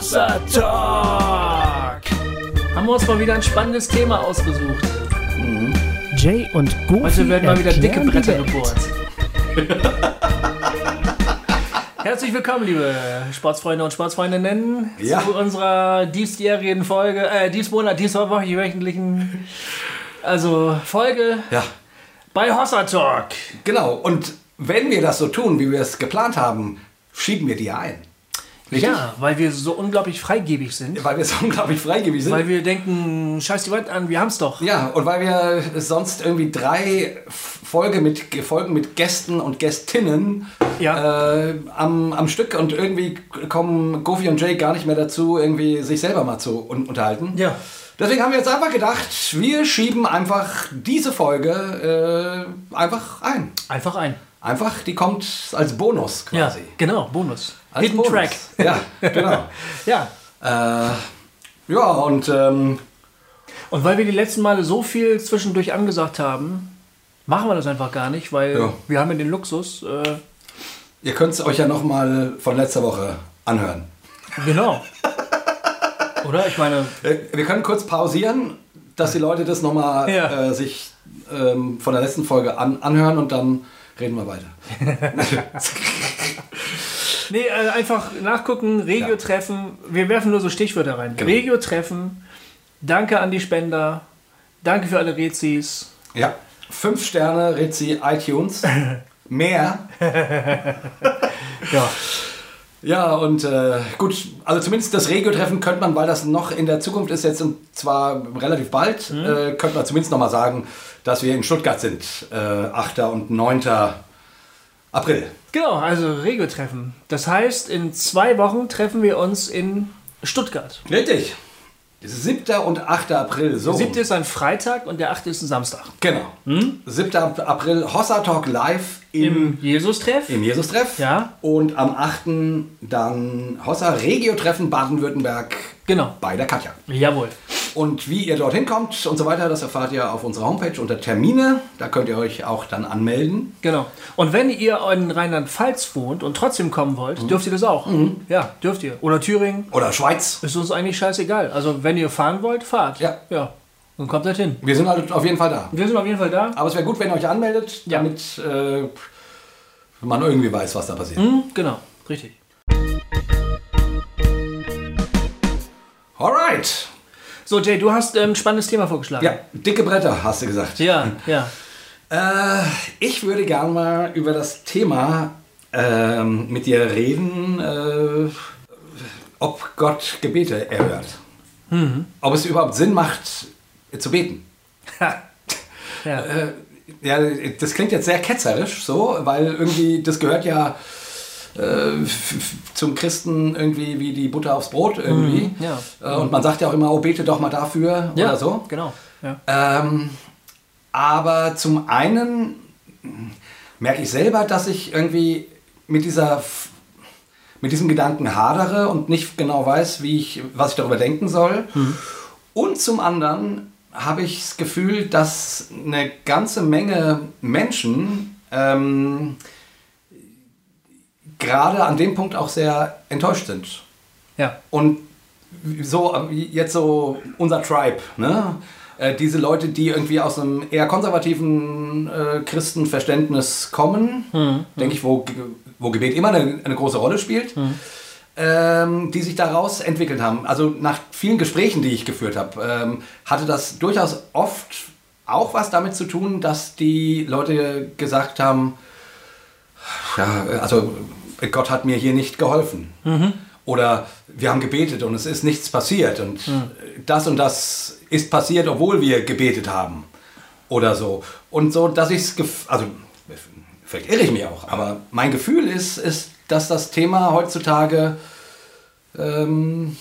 Hossa Talk. Haben wir uns mal wieder ein spannendes Thema ausgesucht. Jay und Goofy Heute werden mal wieder dicke Bretter gebohrt. Herzlich willkommen, liebe Sportsfreunde und Sportsfreundinnen, Ja. zu unserer diesjährigen Folge, äh, diesmonat, dieswöchentlichen, also Folge Ja, bei Hossa Talk. genau. Und wenn wir das so tun, wie wir es geplant haben, schieben wir die ein. Richtig? Ja, weil wir so unglaublich freigebig sind. Weil wir so unglaublich freigebig sind. Weil wir denken, scheiß die Wand an, wir haben's doch. ja, und weil wir sonst irgendwie drei Folge mit, Folgen mit Gästen und Gästinnen Ja. äh, am, am Stück und irgendwie kommen Goofy und Jay gar nicht mehr dazu, irgendwie sich selber mal zu un unterhalten. Ja. Deswegen haben wir jetzt einfach gedacht, wir schieben einfach diese Folge äh, einfach ein. Einfach ein. Einfach, die kommt als Bonus Ja, quasi. genau, Bonus. Als Hidden Bonus. Track. Ja, genau. Ja. äh, ja, und ähm, Und weil wir die letzten Male so viel zwischendurch angesagt haben, machen wir das einfach gar nicht, weil Ja. wir haben ja den Luxus. Äh, ihr könnt es euch ja nochmal von letzter Woche anhören. genau. Oder? Ich meine, Äh, Wir können kurz pausieren, dass die Leute das nochmal Ja. äh, sich ähm, von der letzten Folge an, anhören und dann reden wir weiter. Nee, äh, einfach nachgucken, Regio-Treffen. Wir werfen nur so Stichwörter rein. Genau. Regio-Treffen. Danke an die Spender. Danke für alle Rezis. Ja, fünf Sterne, Ritzi, iTunes. Mehr. Ja. Ja, und äh, gut, also zumindest das Regio-Treffen könnte man, weil das noch in der Zukunft ist, jetzt und zwar relativ bald, äh, könnte man zumindest nochmal sagen, dass wir in Stuttgart sind, äh, 8. und 9. April. Genau, also Regio-Treffen. Das heißt, in zwei Wochen treffen wir uns in Stuttgart. Richtig. Das ist 7. und 8. April. So. Der siebte ist ein Freitag und der achte ist ein Samstag. Genau. 7. April, Hossa Talk live im, Im Jesus-Treff. im Jesus-Treff. Ja. Und am 8. dann Hossa Regio-Treffen Baden-Württemberg Genau. bei der Katja. Jawohl. Und wie ihr dorthin kommt und so weiter, das erfahrt ihr auf unserer Homepage unter Termine. Da könnt ihr euch auch dann anmelden. Genau. Und wenn ihr in Rheinland-Pfalz wohnt und trotzdem kommen wollt, dürft ihr das auch. Ja, dürft ihr. Oder Thüringen. Oder Schweiz. Ist uns eigentlich scheißegal. Also wenn ihr fahren wollt, fahrt. Ja. Ja. Dann kommt halt hin. Wir sind halt auf jeden Fall da. Wir sind auf jeden Fall da. Aber es wäre gut, wenn ihr euch anmeldet, Ja. damit äh, man irgendwie weiß, was da passiert. Hm, genau. Richtig. Alright. So, Jay, du hast ähm, ein spannendes Thema vorgeschlagen. Ja, dicke Bretter, hast du gesagt. Ja, ja. Äh, ich würde gerne mal über das Thema ähm, mit dir reden, äh, ob Gott Gebete erhört. Ob es überhaupt Sinn macht, zu beten. ja. Ja, das klingt jetzt sehr ketzerisch so, weil irgendwie, das gehört ja äh, zum Christen irgendwie wie die Butter aufs Brot irgendwie. ja. Äh, und man sagt ja auch immer, oh, bete doch mal dafür ja, oder so. Genau. Ja. Ähm, aber zum einen merke ich selber, dass ich irgendwie mit dieser mit diesem Gedanken hadere und nicht genau weiß, wie ich, was ich darüber denken soll. Und zum anderen habe ich das Gefühl, dass eine ganze Menge Menschen ähm, gerade an dem Punkt auch sehr enttäuscht sind. ja. Und so, jetzt so unser Tribe, ne? Äh, Diese Leute, die irgendwie aus einem eher konservativen äh, Christenverständnis kommen, denke ich, wo, wo Gebet immer eine, eine große Rolle spielt, ähm, die sich daraus entwickelt haben. Also nach vielen Gesprächen, die ich geführt habe, ähm, hatte das durchaus oft auch was damit zu tun, dass die Leute gesagt haben, ja, also Gott hat mir hier nicht geholfen. Oder wir haben gebetet und es ist nichts passiert und das und das ist passiert, obwohl wir gebetet haben. Oder so. Und so, dass ich es, also vielleicht irre ich mich auch, aber mein Gefühl ist, ist dass das Thema heutzutage ähm,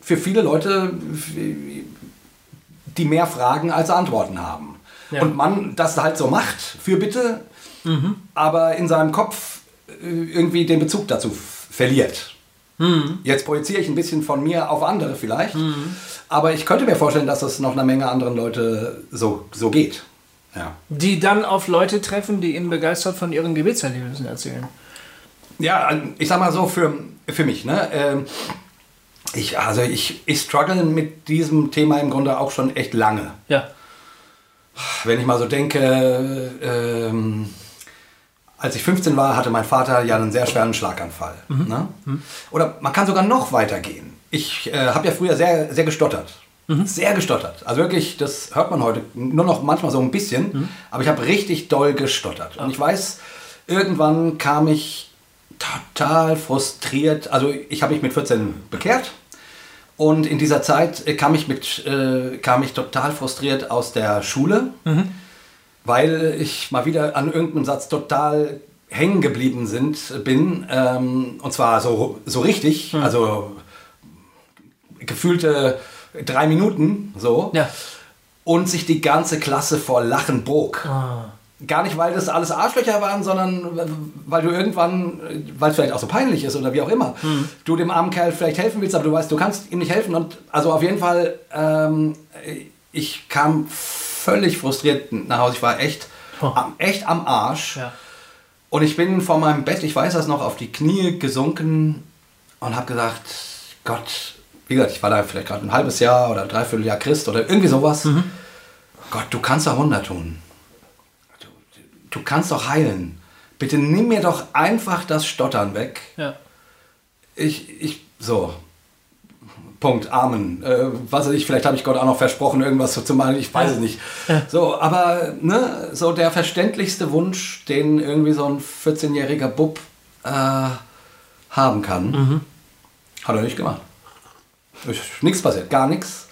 für viele Leute, die mehr Fragen als Antworten haben. Ja. Und man das halt so macht, für bitte, aber in seinem Kopf irgendwie den Bezug dazu verliert. Jetzt projiziere ich ein bisschen von mir auf andere vielleicht, aber ich könnte mir vorstellen, dass es noch einer Menge anderen Leute so, so geht. Ja. Die dann auf Leute treffen, die ihnen begeistert von ihren Gebetserlebnissen erzählen. Ja, ich sag mal so für, für mich. Ne? Ähm, Ich, also ich, ich struggle mit diesem Thema im Grunde auch schon echt lange. Ja. Wenn ich mal so denke, ähm, als ich 15 war, hatte mein Vater ja einen sehr schweren Schlaganfall. Ne? Oder man kann sogar noch weiter gehen. Ich äh, habe ja früher sehr, sehr gestottert. Sehr gestottert. Also wirklich, das hört man heute nur noch manchmal so ein bisschen. Aber ich habe richtig doll gestottert. Und ich weiß, irgendwann kam ich total frustriert. Also ich habe mich mit 14 bekehrt. Und in dieser Zeit äh, kam ich, mit, äh, kam ich total frustriert aus der Schule, weil ich mal wieder an irgendeinem Satz total hängen geblieben sind, bin. Ähm, und zwar so, so richtig, also gefühlte drei Minuten so. Ja. Und sich die ganze Klasse vor Lachen bog. Ah. Gar nicht, weil das alles Arschlöcher waren, sondern weil du irgendwann, weil es vielleicht auch so peinlich ist oder wie auch immer, du dem armen Kerl vielleicht helfen willst, aber du weißt, du kannst ihm nicht helfen. Und also auf jeden Fall, ähm, ich kam völlig frustriert nach Hause. Ich war echt, Oh. am, echt am Arsch. Ja. Und ich bin vor meinem Bett, ich weiß das noch, auf die Knie gesunken und habe gesagt, Gott, wie gesagt, ich war da vielleicht gerade ein halbes Jahr oder ein Dreivierteljahr Christ oder irgendwie sowas. Gott, du kannst doch Wunder tun. Du, du kannst doch heilen. Bitte nimm mir doch einfach das Stottern weg. Ja. Ich, ich, so. Punkt, Amen. Äh, was weiß ich, vielleicht habe ich Gott auch noch versprochen, irgendwas so zu malen, ich weiß es nicht. So, aber ne, so der verständlichste Wunsch, den irgendwie so ein 14-jähriger Bub äh, haben kann, hat er nicht gemacht. Nichts passiert, gar nichts.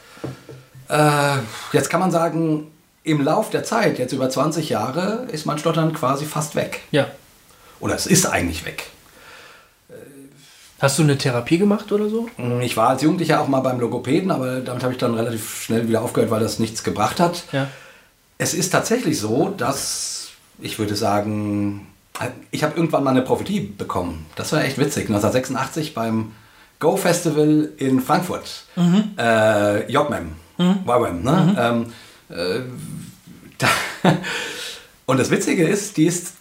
Äh, jetzt kann man sagen, im Lauf der Zeit, jetzt über 20 Jahre, ist mein Stottern quasi fast weg. Ja. Oder es ist eigentlich weg. Hast du eine Therapie gemacht oder so? Ich war als Jugendlicher auch mal beim Logopäden, aber damit habe ich dann relativ schnell wieder aufgehört, weil das nichts gebracht hat. Ja. Es ist tatsächlich so, dass ich würde sagen, ich habe irgendwann mal eine Prophetie bekommen. Das war echt witzig. 1986 beim Go Festival in Frankfurt. Äh, Jogmem. YWAM, ne? Ähm, äh, und das Witzige ist, die ist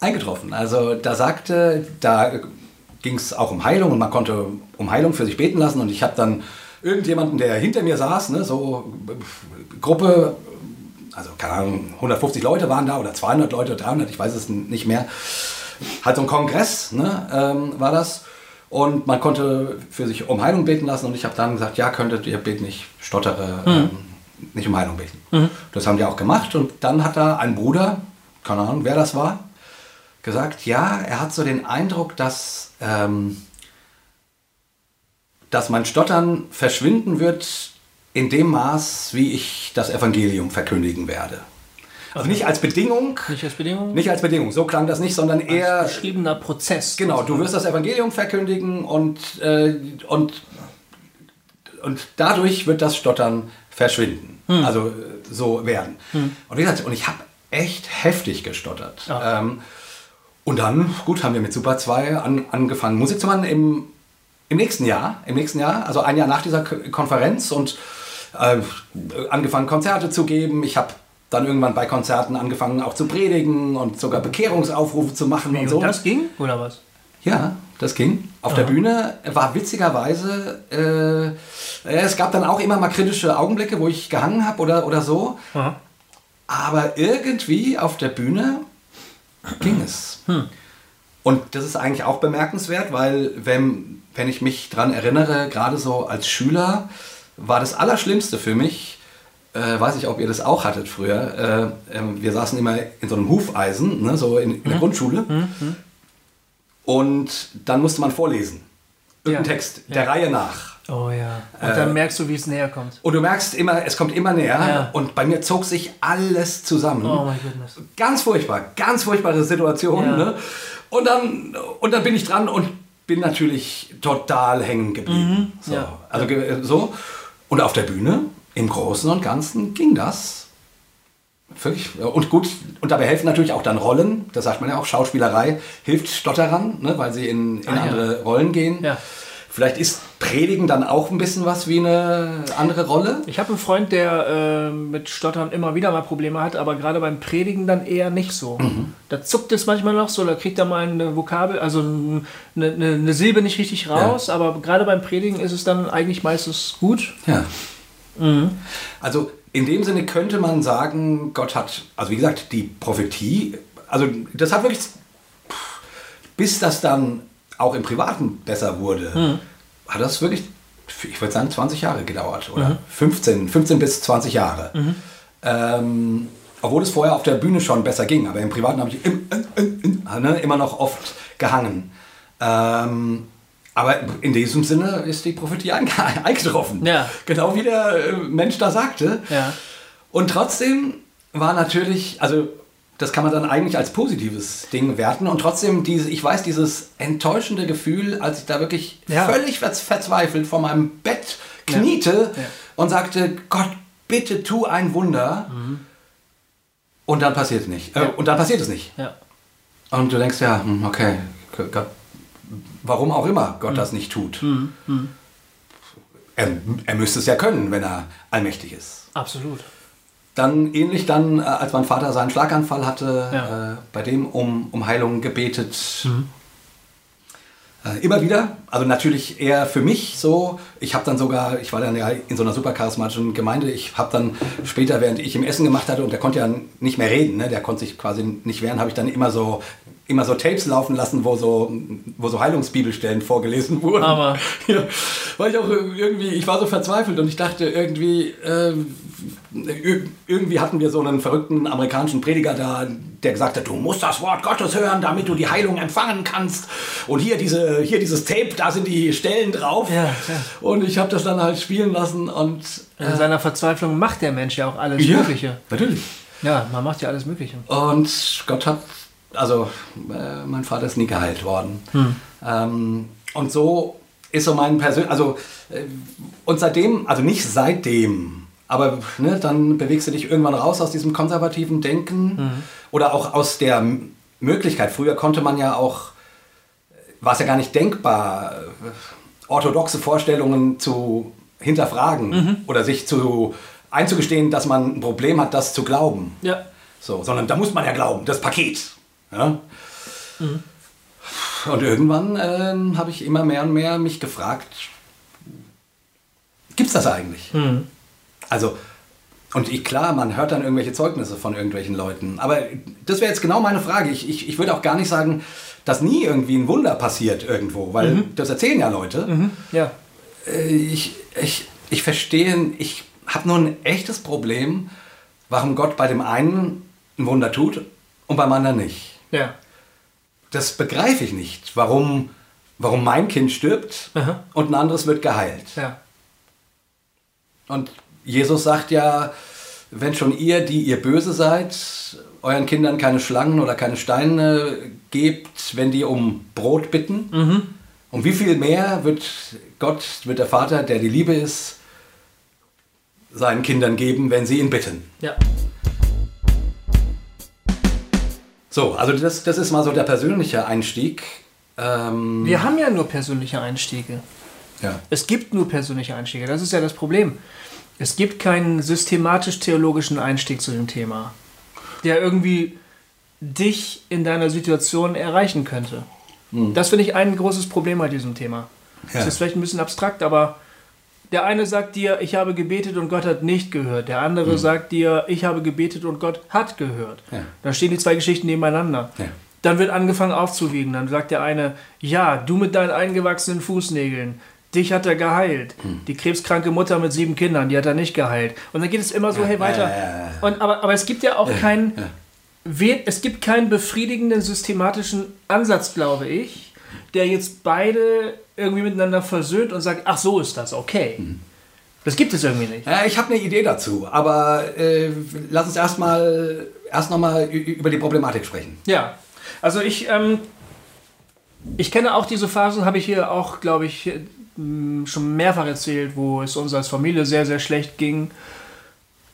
eingetroffen. Also da sagte, da ging es auch um Heilung und man konnte um Heilung für sich beten lassen. Und ich habe dann irgendjemanden, der hinter mir saß, ne, so Gruppe, also keine Ahnung, 150 Leute waren da oder 200 Leute, 300, ich weiß es nicht mehr. Halt so ein Kongress ne, ähm, war das. Und man konnte für sich um Heilung beten lassen. Und ich habe dann gesagt, ja, könntet ihr beten, ich stottere, ähm, nicht um Heilung beten. Das haben die auch gemacht. Und dann hat da ein Bruder, keine Ahnung, wer das war, gesagt, ja, er hat so den Eindruck, dass, ähm, dass mein Stottern verschwinden wird in dem Maß, wie ich das Evangelium verkündigen werde. Also nicht als Bedingung, Nicht als Bedingung? nicht als Bedingung, so klang das nicht, sondern eher, Beschriebener Prozess. genau, du wirst das Evangelium verkündigen und, äh, und, und dadurch wird das Stottern verschwinden. Also äh, so werden. Und wie gesagt, und ich habe echt heftig gestottert. Ja. Ähm, und dann, gut, haben wir mit Super 2 an, angefangen, Musik zu machen im, im nächsten Jahr. Im nächsten Jahr, also ein Jahr nach dieser Konferenz und äh, angefangen, Konzerte zu geben. Ich habe dann irgendwann bei Konzerten angefangen, auch zu predigen und sogar Bekehrungsaufrufe zu machen und Und so. das ging? Oder was? Ja, das ging. Auf der Bühne war witzigerweise, äh, es gab dann auch immer mal kritische Augenblicke, wo ich gehangen habe oder, oder so. Aha. Aber irgendwie auf der Bühne ging es. Und das ist eigentlich auch bemerkenswert, weil wenn, wenn ich mich daran erinnere, gerade so als Schüler, war das Allerschlimmste für mich, äh, weiß ich, ob ihr das auch hattet früher, äh, ähm, wir saßen immer in so einem Hufeisen, ne, so in, in der Grundschule. Und dann musste man vorlesen. Irgendein Ja. Text, der Reihe nach. Oh ja. Und dann merkst du, wie es näher kommt. Und du merkst immer, es kommt immer näher. Ja. Und bei mir zog sich alles zusammen. Oh mein Goodness. Ganz furchtbar, ganz furchtbare Situation. Ja. Ne? Und, dann, und dann bin ich dran und bin natürlich total hängen geblieben. So. Mhm. Ja. Also ge- so. Und auf der Bühne, im Großen und Ganzen, ging das. Wirklich. Und gut, und dabei helfen natürlich auch dann Rollen. Das sagt man ja auch, Schauspielerei hilft Stotterern, ne, weil sie in, in Ah, andere Rollen gehen. Ja. Vielleicht ist Predigen dann auch ein bisschen was wie eine andere Rolle. Ich habe einen Freund, der äh, mit Stottern immer wieder mal Probleme hat, aber gerade beim Predigen dann eher nicht so. Mhm. Da zuckt es manchmal noch so, da kriegt er mal eine Vokabel, also eine, eine, eine Silbe nicht richtig raus, aber gerade beim Predigen ist es dann eigentlich meistens gut. Ja. Also in dem Sinne könnte man sagen, Gott hat, also wie gesagt, die Prophetie, also das hat wirklich, bis das dann auch im Privaten besser wurde, hat das wirklich, ich würde sagen, 20 Jahre gedauert oder 15, 15 bis 20 Jahre. Ähm, obwohl es vorher auf der Bühne schon besser ging, aber im Privaten habe ich im, im, im, ne, immer noch oft gehangen. Ähm, aber in diesem Sinne ist die Prophetie einge- eingetroffen. Ja. Genau wie der äh, Mensch da sagte. Ja. Und trotzdem war natürlich, also das kann man dann eigentlich als positives Ding werten. Und trotzdem, diese, ich weiß, dieses enttäuschende Gefühl, als ich da wirklich Ja. völlig verz- verzweifelt vor meinem Bett kniete Ja. und sagte, Gott, bitte tu ein Wunder. Und dann passiert es nicht. Äh, Ja. Und dann passiert es nicht. Ja. Und du denkst, ja, hm, okay, Gott, warum auch immer Gott das nicht tut. Er, er müsste es ja können, wenn er allmächtig ist. Absolut. Dann ähnlich dann, äh, als mein Vater seinen Schlaganfall hatte, Ja. äh, bei dem um, um Heilung gebetet. Äh, immer wieder, also natürlich eher für mich so. Ich habe dann sogar, ich war dann ja in so einer super charismatischen Gemeinde, ich habe dann später, während ich im Essen gemacht hatte und der konnte ja nicht mehr reden, ne? der konnte sich quasi nicht wehren, habe ich dann immer so immer so Tapes laufen lassen, wo so, wo so Heilungsbibelstellen vorgelesen wurden. Aber- Ja, weil ich auch irgendwie, ich war so verzweifelt und ich dachte irgendwie, äh, irgendwie hatten wir so einen verrückten amerikanischen Prediger da, der gesagt hat, du musst das Wort Gottes hören, damit du die Heilung empfangen kannst. Und hier, diese, hier dieses Tape, da sind die Stellen drauf. Ja, ja. Und ich habe das dann halt spielen lassen und In seiner Verzweiflung macht der Mensch ja auch alles ja, Mögliche. natürlich. Ja, man macht ja alles Mögliche. Und Gott hat, also äh, mein Vater ist nie geheilt worden. Ähm, und so ist so mein persönlich, also äh, und seitdem, also nicht seitdem, aber ne, dann bewegst du dich irgendwann raus aus diesem konservativen Denken oder auch aus der Möglichkeit. Früher konnte man ja auch, war es ja gar nicht denkbar, äh, orthodoxe Vorstellungen zu hinterfragen oder sich zu einzugestehen, dass man ein Problem hat, das zu glauben. Ja. So, sondern da muss man ja glauben, das Paket. Ja? Und irgendwann äh, habe ich immer mehr und mehr mich gefragt, gibt's das eigentlich? Also, und ich, klar, man hört dann irgendwelche Zeugnisse von irgendwelchen Leuten. Aber das wäre jetzt genau meine Frage. Ich, ich, ich würde auch gar nicht sagen, dass nie irgendwie ein Wunder passiert irgendwo, weil das erzählen ja Leute. Ja. Äh, ich, ich, ich verstehe, ich habe nur ein echtes Problem, warum Gott bei dem einen ein Wunder tut und beim anderen nicht. Ja. Das begreife ich nicht, warum, warum mein Kind stirbt Aha. und ein anderes wird geheilt. Ja. Und Jesus sagt ja, wenn schon ihr, die ihr böse seid, euren Kindern keine Schlangen oder keine Steine gebt, wenn die um Brot bitten, um wie viel mehr wird Gott, wird der Vater, der die Liebe ist, seinen Kindern geben, wenn sie ihn bitten. Ja. So, also das, das ist mal so der persönliche Einstieg. Ähm, Wir haben ja nur persönliche Einstiege. ja. Es gibt nur persönliche Einstiege. Das ist ja das Problem. Es gibt keinen systematisch-theologischen Einstieg zu dem Thema, der irgendwie dich in deiner Situation erreichen könnte. Das finde ich ein großes Problem bei diesem Thema. Ja. Das ist vielleicht ein bisschen abstrakt, aber der eine sagt dir, ich habe gebetet und Gott hat nicht gehört. Der andere sagt dir, ich habe gebetet und Gott hat gehört. Ja. Dann stehen die zwei Geschichten nebeneinander. Ja. Dann wird angefangen aufzuwiegen. Dann sagt der eine, ja, du mit deinen eingewachsenen Fußnägeln, dich hat er geheilt. Hm. Die krebskranke Mutter mit sieben Kindern, die hat er nicht geheilt. Und dann geht es immer so, hey, weiter. ja, ja, ja. Und, aber, aber es gibt ja auch keinen, es gibt keinen befriedigenden systematischen Ansatz, glaube ich, der jetzt beide irgendwie miteinander versöhnt und sagt, ach so ist das, okay. Hm. Das gibt es irgendwie nicht. Ja, ich habe eine Idee dazu, aber äh, lass uns erstmal erst nochmal über die Problematik sprechen. Ja, also ich, ähm, ich kenne auch diese Phasen, habe ich hier auch, glaube ich, schon mehrfach erzählt, wo es uns als Familie sehr, sehr schlecht ging,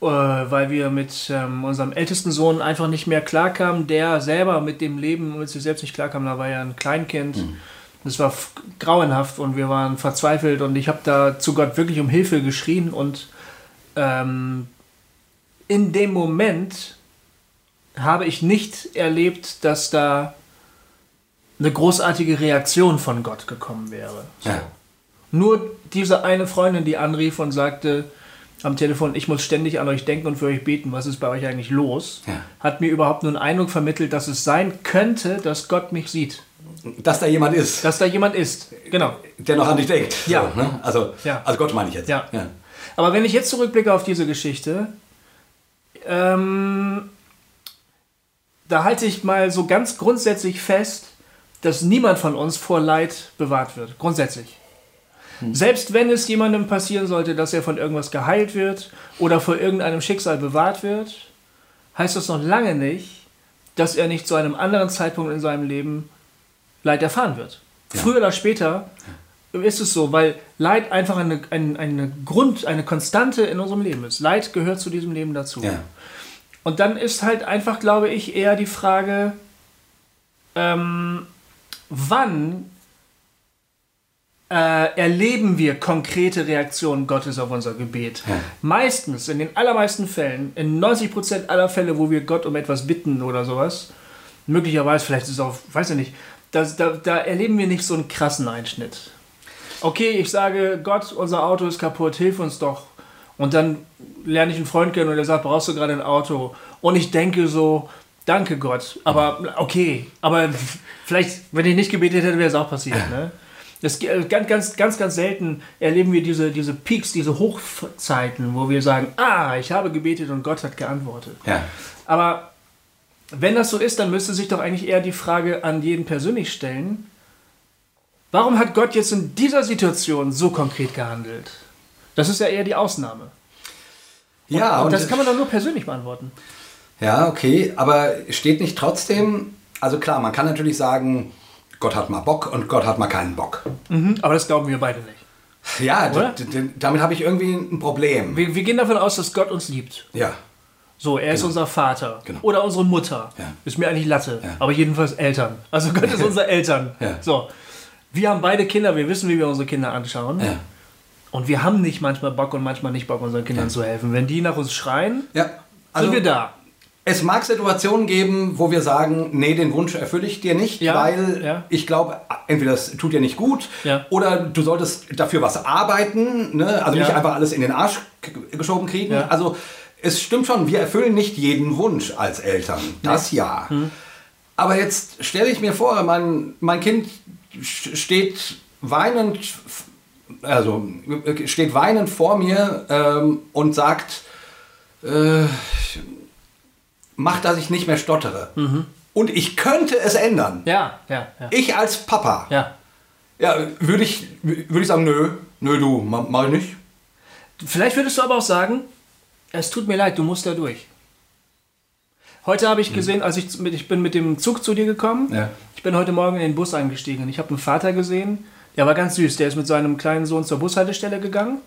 äh, weil wir mit ähm, unserem ältesten Sohn einfach nicht mehr klarkamen, der selber mit dem Leben mit sich selbst nicht klarkam, da war ja ein Kleinkind. Das war grauenhaft und wir waren verzweifelt und ich habe da zu Gott wirklich um Hilfe geschrien und ähm, in dem Moment habe ich nicht erlebt, dass da eine großartige Reaktion von Gott gekommen wäre. Ja. Nur diese eine Freundin, die anrief und sagte am Telefon, ich muss ständig an euch denken und für euch beten, was ist bei euch eigentlich los, Ja. hat mir überhaupt nur einen Eindruck vermittelt, dass es sein könnte, dass Gott mich sieht. Dass da jemand ist, Dass da jemand ist. Genau. der noch an dich denkt. Ja. So, ne? also, Ja. also Gott meine ich jetzt. Ja. Aber wenn ich jetzt zurückblicke auf diese Geschichte, ähm, da halte ich mal so ganz grundsätzlich fest, dass niemand von uns vor Leid bewahrt wird. Grundsätzlich. Selbst wenn es jemandem passieren sollte, dass er von irgendwas geheilt wird oder vor irgendeinem Schicksal bewahrt wird, heißt das noch lange nicht, dass er nicht zu einem anderen Zeitpunkt in seinem Leben Leid erfahren wird. Früher oder später ist es so, weil Leid einfach eine, eine, eine Grund, eine Konstante in unserem Leben ist. Leid gehört zu diesem Leben dazu. Ja. Und dann ist halt einfach, glaube ich, eher die Frage, ähm, wann äh, erleben wir konkrete Reaktionen Gottes auf unser Gebet? Ja. Meistens, in den allermeisten Fällen, in 90% aller Fälle, wo wir Gott um etwas bitten oder sowas, möglicherweise, vielleicht ist es auch, weiß ich nicht, das, da, da erleben wir nicht so einen krassen Einschnitt. Okay, ich sage, Gott, unser Auto ist kaputt, hilf uns doch. Und dann lerne ich einen Freund kennen und der sagt, brauchst du gerade ein Auto? Und ich denke so, danke Gott, aber okay, aber vielleicht, wenn ich nicht gebetet hätte, wäre es auch passiert. Ne? Das, ge- ganz, ganz, ganz, ganz selten erleben wir diese, diese Peaks, diese Hochzeiten, wo wir sagen, ah, ich habe gebetet und Gott hat geantwortet. Ja. Aber wenn das so ist, dann müsste sich doch eigentlich eher die Frage an jeden persönlich stellen, warum hat Gott jetzt in dieser Situation so konkret gehandelt? Das ist ja eher die Ausnahme. Ja, und das kann man doch nur persönlich beantworten. Ja, okay, aber steht nicht trotzdem, also klar, man kann natürlich sagen, Gott hat mal Bock und Gott hat mal keinen Bock. Mhm, aber das glauben wir beide nicht. Ja, damit habe ich irgendwie ein Problem. Wir, wir gehen davon aus, dass Gott uns liebt. Ja, So, er ist unser Vater. Genau. Oder unsere Mutter. Ja. Ist mir eigentlich Latte. Ja. Aber jedenfalls Eltern. Also Gott ist unser Eltern. Ja. So. Wir haben beide Kinder, wir wissen, wie wir unsere Kinder anschauen. ja, Und wir haben nicht manchmal Bock und manchmal nicht Bock, unseren Kindern zu helfen. Wenn die nach uns schreien, ja. Also, sind wir da. Es mag Situationen geben, wo wir sagen, nee, den Wunsch erfülle ich dir nicht, Ja, weil ja. ich glaube, entweder es tut dir nicht gut Ja. oder du solltest dafür was arbeiten, ne? also nicht einfach alles in den Arsch geschoben kriegen. Also es stimmt schon, wir erfüllen nicht jeden Wunsch als Eltern, das ja. Hm. Aber jetzt stelle ich mir vor, mein, mein Kind steht weinend, also äh, steht weinend vor mir ähm, und sagt, äh, mach, dass ich nicht mehr stottere. Und ich könnte es ändern. Ja, ja, ja. Ich als Papa, ja. ja, würde ich, würde ich sagen, nö, nö, du, ma- mach ich nicht. Vielleicht würdest du aber auch sagen, es tut mir leid, du musst da durch. Heute habe ich gesehen, als ich, mit, ich bin mit dem Zug zu dir gekommen, Ja. ich bin heute Morgen in den Bus eingestiegen und ich habe einen Vater gesehen, der war ganz süß, der ist mit seinem kleinen Sohn zur Bushaltestelle gegangen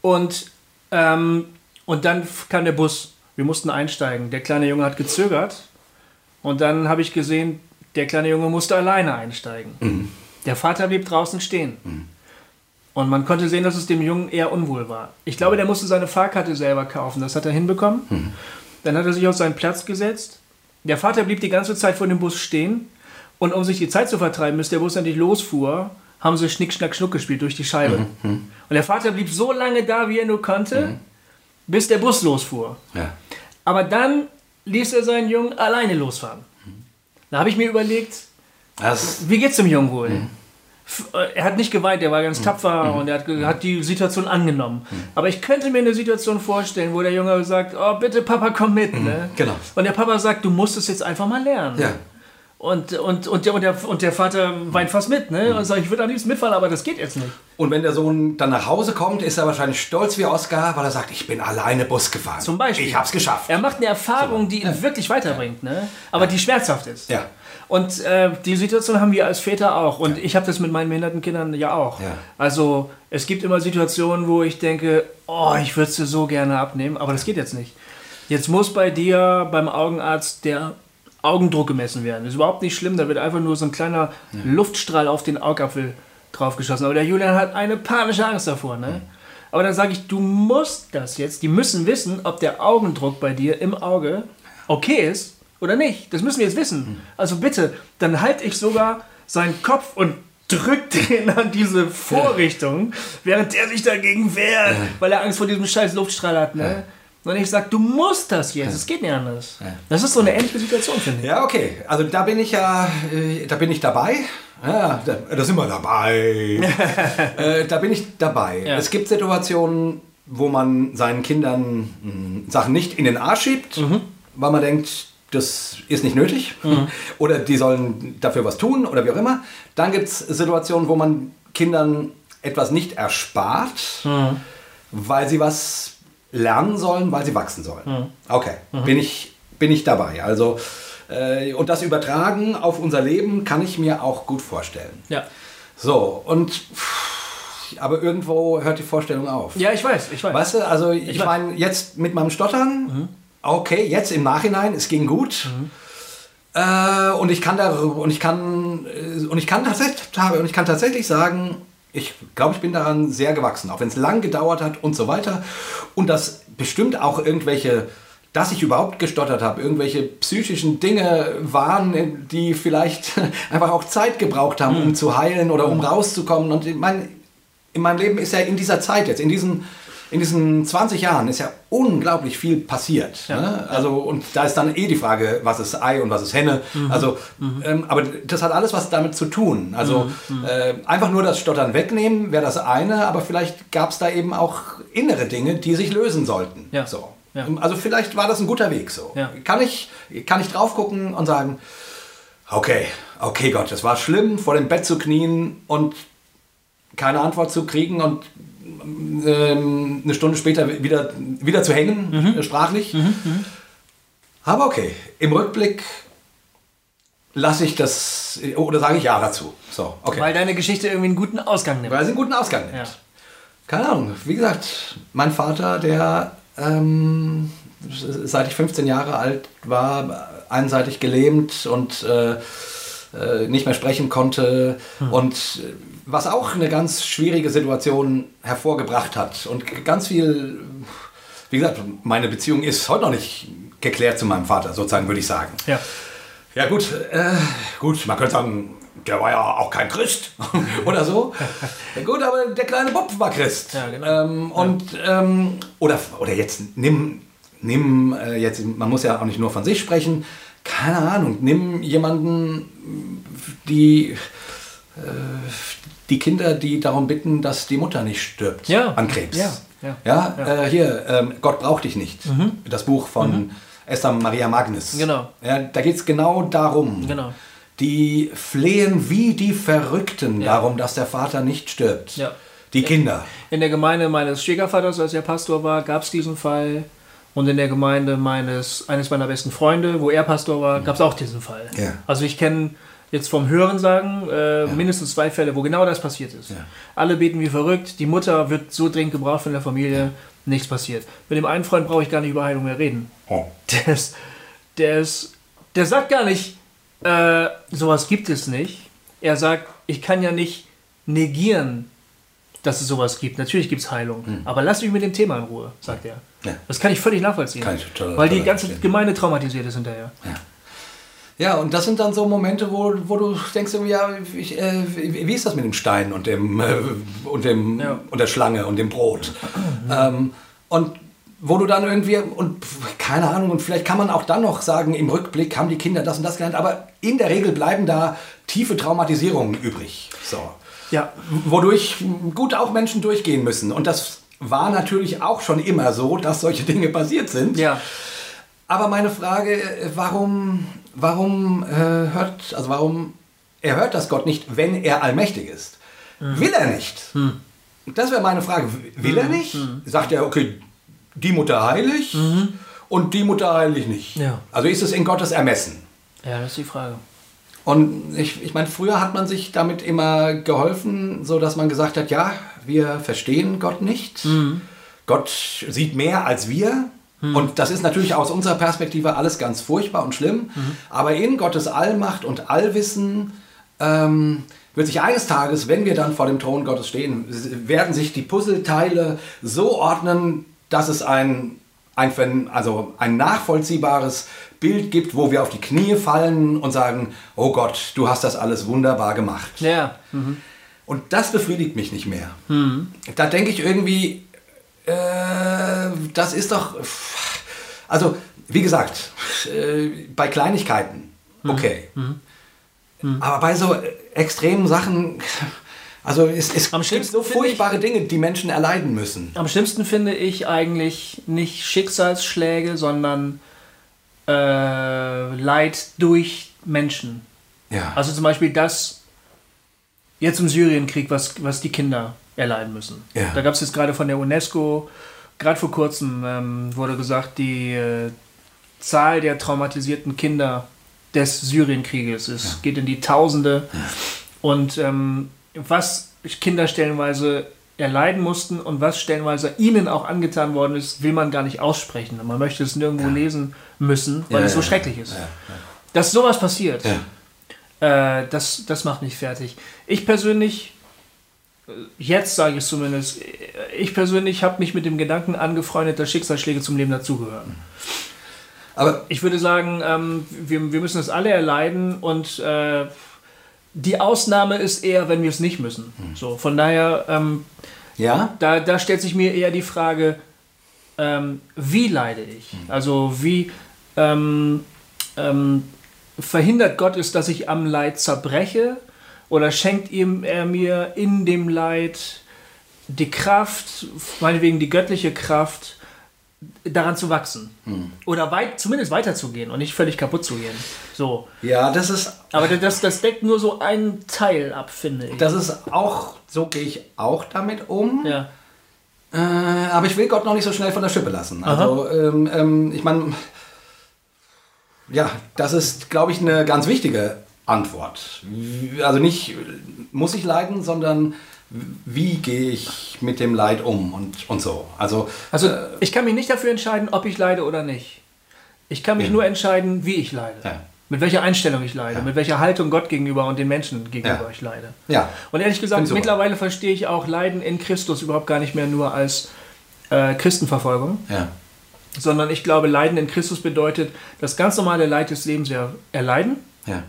und, ähm, und dann kam der Bus, wir mussten einsteigen, der kleine Junge hat gezögert und dann habe ich gesehen, der kleine Junge musste alleine einsteigen. Der Vater blieb draußen stehen. Und man konnte sehen, dass es dem Jungen eher unwohl war. Ich glaube, der musste seine Fahrkarte selber kaufen. Das hat er hinbekommen. Dann hat er sich auf seinen Platz gesetzt. Der Vater blieb die ganze Zeit vor dem Bus stehen. Und um sich die Zeit zu vertreiben, bis der Bus endlich losfuhr, haben sie Schnick, Schnack, Schnuck gespielt durch die Scheibe. Und der Vater blieb so lange da, wie er nur konnte, bis der Bus losfuhr. Ja. Aber dann ließ er seinen Jungen alleine losfahren. Da habe ich mir überlegt, Das, wie geht's dem Jungen wohl? F- äh, Er hat nicht geweint, er war ganz tapfer und er hat, ge- hat die Situation angenommen. Aber ich könnte mir eine Situation vorstellen, wo der Junge sagt, oh bitte Papa, komm mit. Ne? genau. Und der Papa sagt, du musst es jetzt einfach mal lernen. Ja. Und, und, und, der, und, der, und der Vater weint fast mit. Ne? Und sagt, ich würde am liebsten mitfahren, aber das geht jetzt nicht. Und wenn der Sohn dann nach Hause kommt, ist er wahrscheinlich stolz wie Oscar, weil er sagt, ich bin alleine Bus gefahren. Zum Beispiel. Ich hab's geschafft. Er macht eine Erfahrung, die ihn wirklich weiterbringt, ne? aber die schmerzhaft ist. Ja. Und äh, die Situation haben wir als Väter auch. Und ich habe das mit meinen behinderten Kindern ja auch. Ja. Also es gibt immer Situationen, wo ich denke, oh, ich würde es dir so gerne abnehmen, aber das geht jetzt nicht. Jetzt muss bei dir beim Augenarzt der Augendruck gemessen werden. Das ist überhaupt nicht schlimm, da wird einfach nur so ein kleiner Luftstrahl auf den Augapfel draufgeschossen. Aber der Julian hat eine panische Angst davor. Ne? Aber dann sage ich, du musst das jetzt. Die müssen wissen, ob der Augendruck bei dir im Auge okay ist oder nicht. Das müssen wir jetzt wissen. Also bitte, dann halte ich sogar seinen Kopf und drück den an diese Vorrichtung, während der sich dagegen wehrt, weil er Angst vor diesem scheiß Luftstrahl hat. Ne? Und ich sage, du musst das jetzt. Es geht nicht anders. Das ist so eine ähnliche Situation, finde ich. Ja, okay. Also da bin ich ja, äh, da bin ich dabei. Ja, da, da sind wir dabei. äh, da bin ich dabei. Ja. Es gibt Situationen, wo man seinen Kindern mh, Sachen nicht in den Arsch schiebt, Mhm. weil man denkt, das ist nicht nötig. Oder die sollen dafür was tun oder wie auch immer. Dann gibt es Situationen, wo man Kindern etwas nicht erspart, Mhm. weil sie was lernen sollen, weil sie wachsen sollen. Mhm. Okay, bin, ich, bin ich dabei. Also, äh, und das Übertragen auf unser Leben kann ich mir auch gut vorstellen. Ja. So, und pff, aber irgendwo hört die Vorstellung auf. ja, ich weiß, ich weiß. Weißt du, also ich weiß. meine, jetzt mit meinem Stottern, okay, jetzt im Nachhinein, es ging gut. Äh, und ich kann da und ich kann äh, und ich kann tatsächlich und ich kann tatsächlich sagen, ich glaube, ich bin daran sehr gewachsen, auch wenn es lang gedauert hat und so weiter. Und das bestimmt auch irgendwelche, dass ich überhaupt gestottert habe, irgendwelche psychischen Dinge waren, die vielleicht einfach auch Zeit gebraucht haben, um zu heilen oder um rauszukommen. Und mein, in meinem Leben ist ja in dieser Zeit jetzt, in diesen, in diesen 20 Jahren ist ja unglaublich viel passiert. Ne? Also, und da ist dann eh die Frage, was ist Ei und was ist Henne. Also, ähm, aber das hat alles was damit zu tun. Also, äh, einfach nur das Stottern wegnehmen wäre das eine, aber vielleicht gab es da eben auch innere Dinge, die sich lösen sollten. Ja. So. Ja. Also, vielleicht war das ein guter Weg so. Ja. Kann, ich, kann ich drauf gucken und sagen, okay, okay Gott, es war schlimm, vor dem Bett zu knien und keine Antwort zu kriegen und ähm, eine Stunde später wieder, wieder zu hängen, äh, sprachlich. Aber okay, im Rückblick lasse ich das, oder sage ich ja dazu. So, okay. Weil deine Geschichte irgendwie einen guten Ausgang nimmt. Weil sie einen guten Ausgang nimmt. Ja. Keine Ahnung, wie gesagt, mein Vater, der ähm, seit ich 15 Jahre alt war, einseitig gelähmt und äh, äh, nicht mehr sprechen konnte und äh, was auch eine ganz schwierige Situation hervorgebracht hat und ganz viel, wie gesagt, meine Beziehung ist heute noch nicht geklärt zu meinem Vater, sozusagen würde ich sagen. Ja. Ja gut, äh, gut, man könnte sagen, der war ja auch kein Christ oder so. Ja, gut, aber der kleine Bob war Christ. Ja, genau. ähm, und ähm, oder oder jetzt nimm nimm äh, jetzt, man muss ja auch nicht nur von sich sprechen. Keine Ahnung, nimm jemanden, die äh, die Kinder, die darum bitten, dass die Mutter nicht stirbt Ja. an Krebs. Ja, ja. Ja, Äh, hier, ähm, Gott braucht dich nicht. Das Buch von Esther Maria Magnus. Mhm. Genau. Ja, da geht es genau darum. Genau. Die flehen wie die Verrückten Ja. darum, dass der Vater nicht stirbt. Ja. Die Kinder. In der Gemeinde meines Schwiegervaters, als er Pastor war, gab es diesen Fall. Und in der Gemeinde meines, eines meiner besten Freunde, wo er Pastor war, gab es auch diesen Fall. Ja. Also ich kenne jetzt vom Hören sagen äh, mindestens zwei Fälle, wo genau das passiert ist. Ja. Alle beten wie verrückt, die Mutter wird so dringend gebraucht von der Familie, nichts passiert. Mit dem einen Freund brauche ich gar nicht über Heilung mehr reden. Oh. Der ist, der ist, der sagt gar nicht, äh, sowas gibt es nicht. Er sagt, ich kann ja nicht negieren, dass es sowas gibt. Natürlich gibt es Heilung. Aber lass mich mit dem Thema in Ruhe, sagt er. Ja. Das kann ich völlig nachvollziehen. Kann ich total- weil die ganze. Gemeinde traumatisiert ist hinterher. Ja, und das sind dann so Momente, wo, wo du denkst, ja, ich, äh, wie ist das mit dem Stein und, dem, äh, und, dem, Ja. und der Schlange und dem Brot? ähm, und wo du dann irgendwie, und keine Ahnung, und vielleicht kann man auch dann noch sagen, im Rückblick haben die Kinder das und das gelernt, aber in der Regel bleiben da tiefe Traumatisierungen übrig. So. Ja, Wodurch gut auch Menschen durchgehen müssen. Und das war natürlich auch schon immer so, dass solche Dinge passiert sind. ja. Aber meine Frage, äh, warum, warum äh, hört, also warum erhört das Gott nicht, wenn er allmächtig ist? Hm. Will er nicht? Das wäre meine Frage. Will er nicht? Sagt er, okay, die Mutter heilig und die Mutter heilig nicht. Mhm. Ja. Also ist es in Gottes Ermessen. Ja, das ist die Frage. Und ich, ich meine, früher hat man sich damit immer geholfen, so dass man gesagt hat, ja, wir verstehen Gott nicht. Mhm. Gott sieht mehr als wir. Und das ist natürlich aus unserer Perspektive alles ganz furchtbar und schlimm. Aber in Gottes Allmacht und Allwissen ähm, wird sich eines Tages, wenn wir dann vor dem Thron Gottes stehen, werden sich die Puzzleteile so ordnen, dass es ein, ein, also ein nachvollziehbares Bild gibt, wo wir auf die Knie fallen und sagen, oh Gott, du hast das alles wunderbar gemacht. Ja. Und das befriedigt mich nicht mehr. Da denke ich irgendwie, äh, das ist doch. Also, wie gesagt, äh, bei Kleinigkeiten, okay. Aber bei so extremen Sachen, also es, es Am gibt schlimmsten so finde ich- furchtbare Dinge, die Menschen erleiden müssen. Am schlimmsten finde ich eigentlich nicht Schicksalsschläge, sondern äh, Leid durch Menschen. Ja. Also zum Beispiel das jetzt im Syrienkrieg, was, was die Kinder erleiden müssen. Ja. Da gab es jetzt gerade von der UNESCO, gerade vor kurzem ähm, wurde gesagt, die äh, Zahl der traumatisierten Kinder des Syrienkrieges ist, geht in die Tausende. Und ähm, was Kinder stellenweise erleiden mussten und was stellenweise ihnen auch angetan worden ist, will man gar nicht aussprechen. Man möchte es nirgendwo lesen müssen, weil Ja, es so ja, schrecklich ist. ja, ja. Dass sowas passiert, Ja. äh, das, das macht mich fertig. Ich persönlich, jetzt sage ich es zumindest, äh, ich persönlich habe mich mit dem Gedanken angefreundet, dass Schicksalsschläge zum Leben dazugehören. Aber Ich würde sagen, ähm, wir, wir müssen es alle erleiden und äh, die Ausnahme ist eher, wenn wir es nicht müssen. So, von daher, ähm, ja, da, da stellt sich mir eher die Frage, ähm, wie leide ich? Also wie ähm, ähm, verhindert Gott es, dass ich am Leid zerbreche? Oder schenkt ihm er mir in dem Leid die Kraft, meinetwegen die göttliche Kraft, daran zu wachsen? Oder weit, zumindest weiterzugehen und nicht völlig kaputt zu gehen. So. ja, das ist Aber das, das deckt nur so einen Teil ab, finde ich. das ist auch so gehe ich auch damit um. ja. Äh, aber ich will Gott noch nicht so schnell von der Schippe lassen. Also, ähm, ähm, ich meine, ja, das ist, glaube ich, eine ganz wichtige Antwort. Also nicht, muss ich leiden, sondern wie gehe ich mit dem Leid um und, und so. Also, Also ich kann mich nicht dafür entscheiden, ob ich leide oder nicht. Ich kann mich Ja. nur entscheiden, wie ich leide. Ja. Mit welcher Einstellung ich leide, Ja. mit welcher Haltung Gott gegenüber und den Menschen gegenüber Ja. ich leide. ja, Und ehrlich gesagt, mittlerweile verstehe ich auch Leiden in Christus überhaupt gar nicht mehr nur als äh, Christenverfolgung, ja, sondern ich glaube, Leiden in Christus bedeutet, das ganz normale Leid des Lebens ja erleiden ja,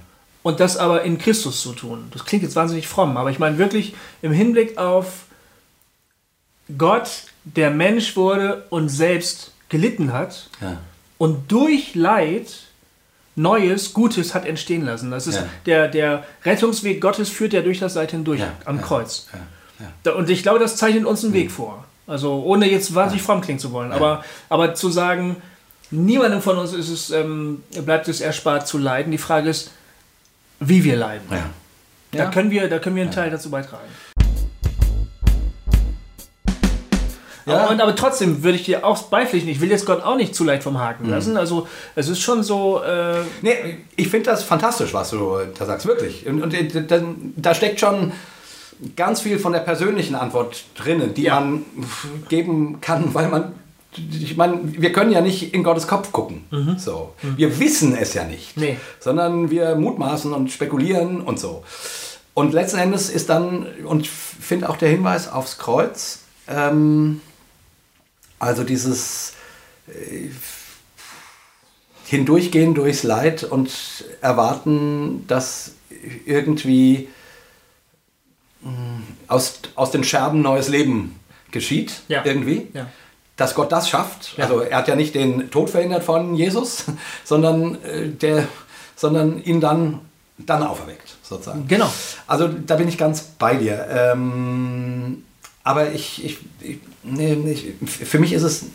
und das aber in Christus zu tun. Das klingt jetzt wahnsinnig fromm, aber ich meine wirklich im Hinblick auf Gott, der Mensch wurde und selbst gelitten hat ja. und durch Leid Neues, Gutes hat entstehen lassen. Das ist Ja. der, der Rettungsweg Gottes führt ja durch das Leid hindurch Ja, am Kreuz. Und ich glaube, das zeichnet uns einen Weg vor. Also ohne jetzt wahnsinnig fromm klingen zu wollen, aber, aber zu sagen, niemandem von uns ist es, ähm, bleibt es erspart zu leiden. Die Frage ist, wie wir leiden. ja. Da, Ja. können wir, da können wir einen Teil dazu beitragen. Ja. Aber, und, aber trotzdem würde ich dir auch beipflichten, ich will jetzt Gott auch nicht zu leicht vom Haken Mhm. lassen. Also es ist schon so, äh, Nee, ich finde das fantastisch, was du da sagst, wirklich. Und, und äh, da, da steckt schon ganz viel von der persönlichen Antwort drin, die Ja. man geben kann, weil man. Ich meine, wir können ja nicht in Gottes Kopf gucken. So. Wir wissen es ja nicht. Nee. Sondern wir mutmaßen und spekulieren und so. Und letzten Endes ist dann, und ich finde auch der Hinweis aufs Kreuz, ähm, also dieses äh, Hindurchgehen durchs Leid und erwarten, dass irgendwie mh, aus, aus den Scherben neues Leben geschieht. Ja. Irgendwie. ja. Dass Gott das schafft. Ja. Also er hat ja nicht den Tod verhindert von Jesus, sondern, äh, der, sondern ihn dann, dann auferweckt, sozusagen. Genau. Also da bin ich ganz bei dir. Ähm, aber ich, ich, ich, nee, ich, für mich ist es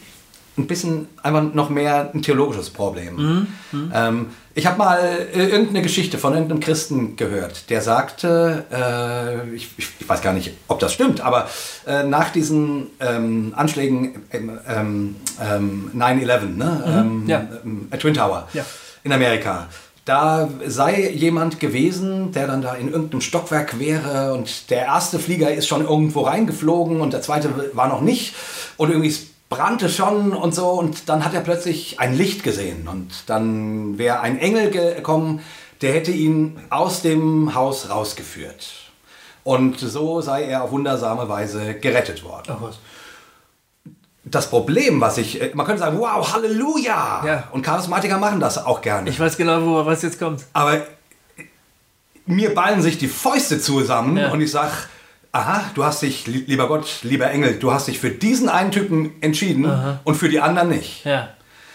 ein bisschen einfach noch mehr ein theologisches Problem. Ähm, ich habe mal äh, irgendeine Geschichte von irgendeinem Christen gehört, der sagte, äh, ich, ich, weiß gar nicht, ob das stimmt, aber äh, nach diesen ähm, Anschlägen ähm, ähm, ähm, 9-11, ne? ähm, ja. ähm, Twin Tower Ja. in Amerika. Da sei jemand gewesen, der dann da in irgendeinem Stockwerk wäre und der erste Flieger ist schon irgendwo reingeflogen und der zweite war noch nicht und irgendwie es brannte schon und so und dann hat er plötzlich ein Licht gesehen und dann wäre ein Engel gekommen, der hätte ihn aus dem Haus rausgeführt. Und so sei er auf wundersame Weise gerettet worden. Ach was. Das Problem, was ich, äh, man könnte sagen, wow, Halleluja! Ja. Und Charismatiker machen das auch gerne. Ich weiß genau, wo was jetzt kommt. Aber mir ballen sich die Fäuste zusammen Ja. und ich sag, aha, du hast dich, li- lieber Gott, lieber Engel, du hast dich für diesen einen Typen entschieden und für die anderen nicht. Ja.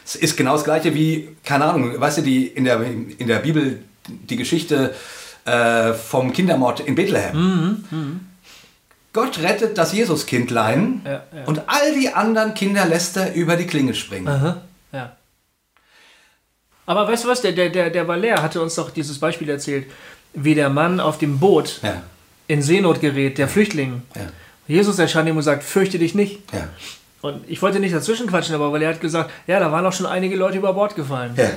Es ist genau das gleiche wie, keine Ahnung, weißt du, die in der, in der Bibel die Geschichte äh, vom Kindermord in Bethlehem. Gott rettet das Jesuskindlein Ja, ja. und all die anderen Kinder lässt er über die Klinge springen. Aha. Ja. Aber weißt du was, der, der, der, der Valer hatte uns doch dieses Beispiel erzählt, wie der Mann auf dem Boot Ja, in Seenot gerät, der Flüchtling. ja, Jesus erscheint ihm und sagt, fürchte dich nicht. ja. Und ich wollte nicht dazwischen quatschen, aber weil er hat gesagt, ja, da waren auch schon einige Leute über Bord gefallen. ja.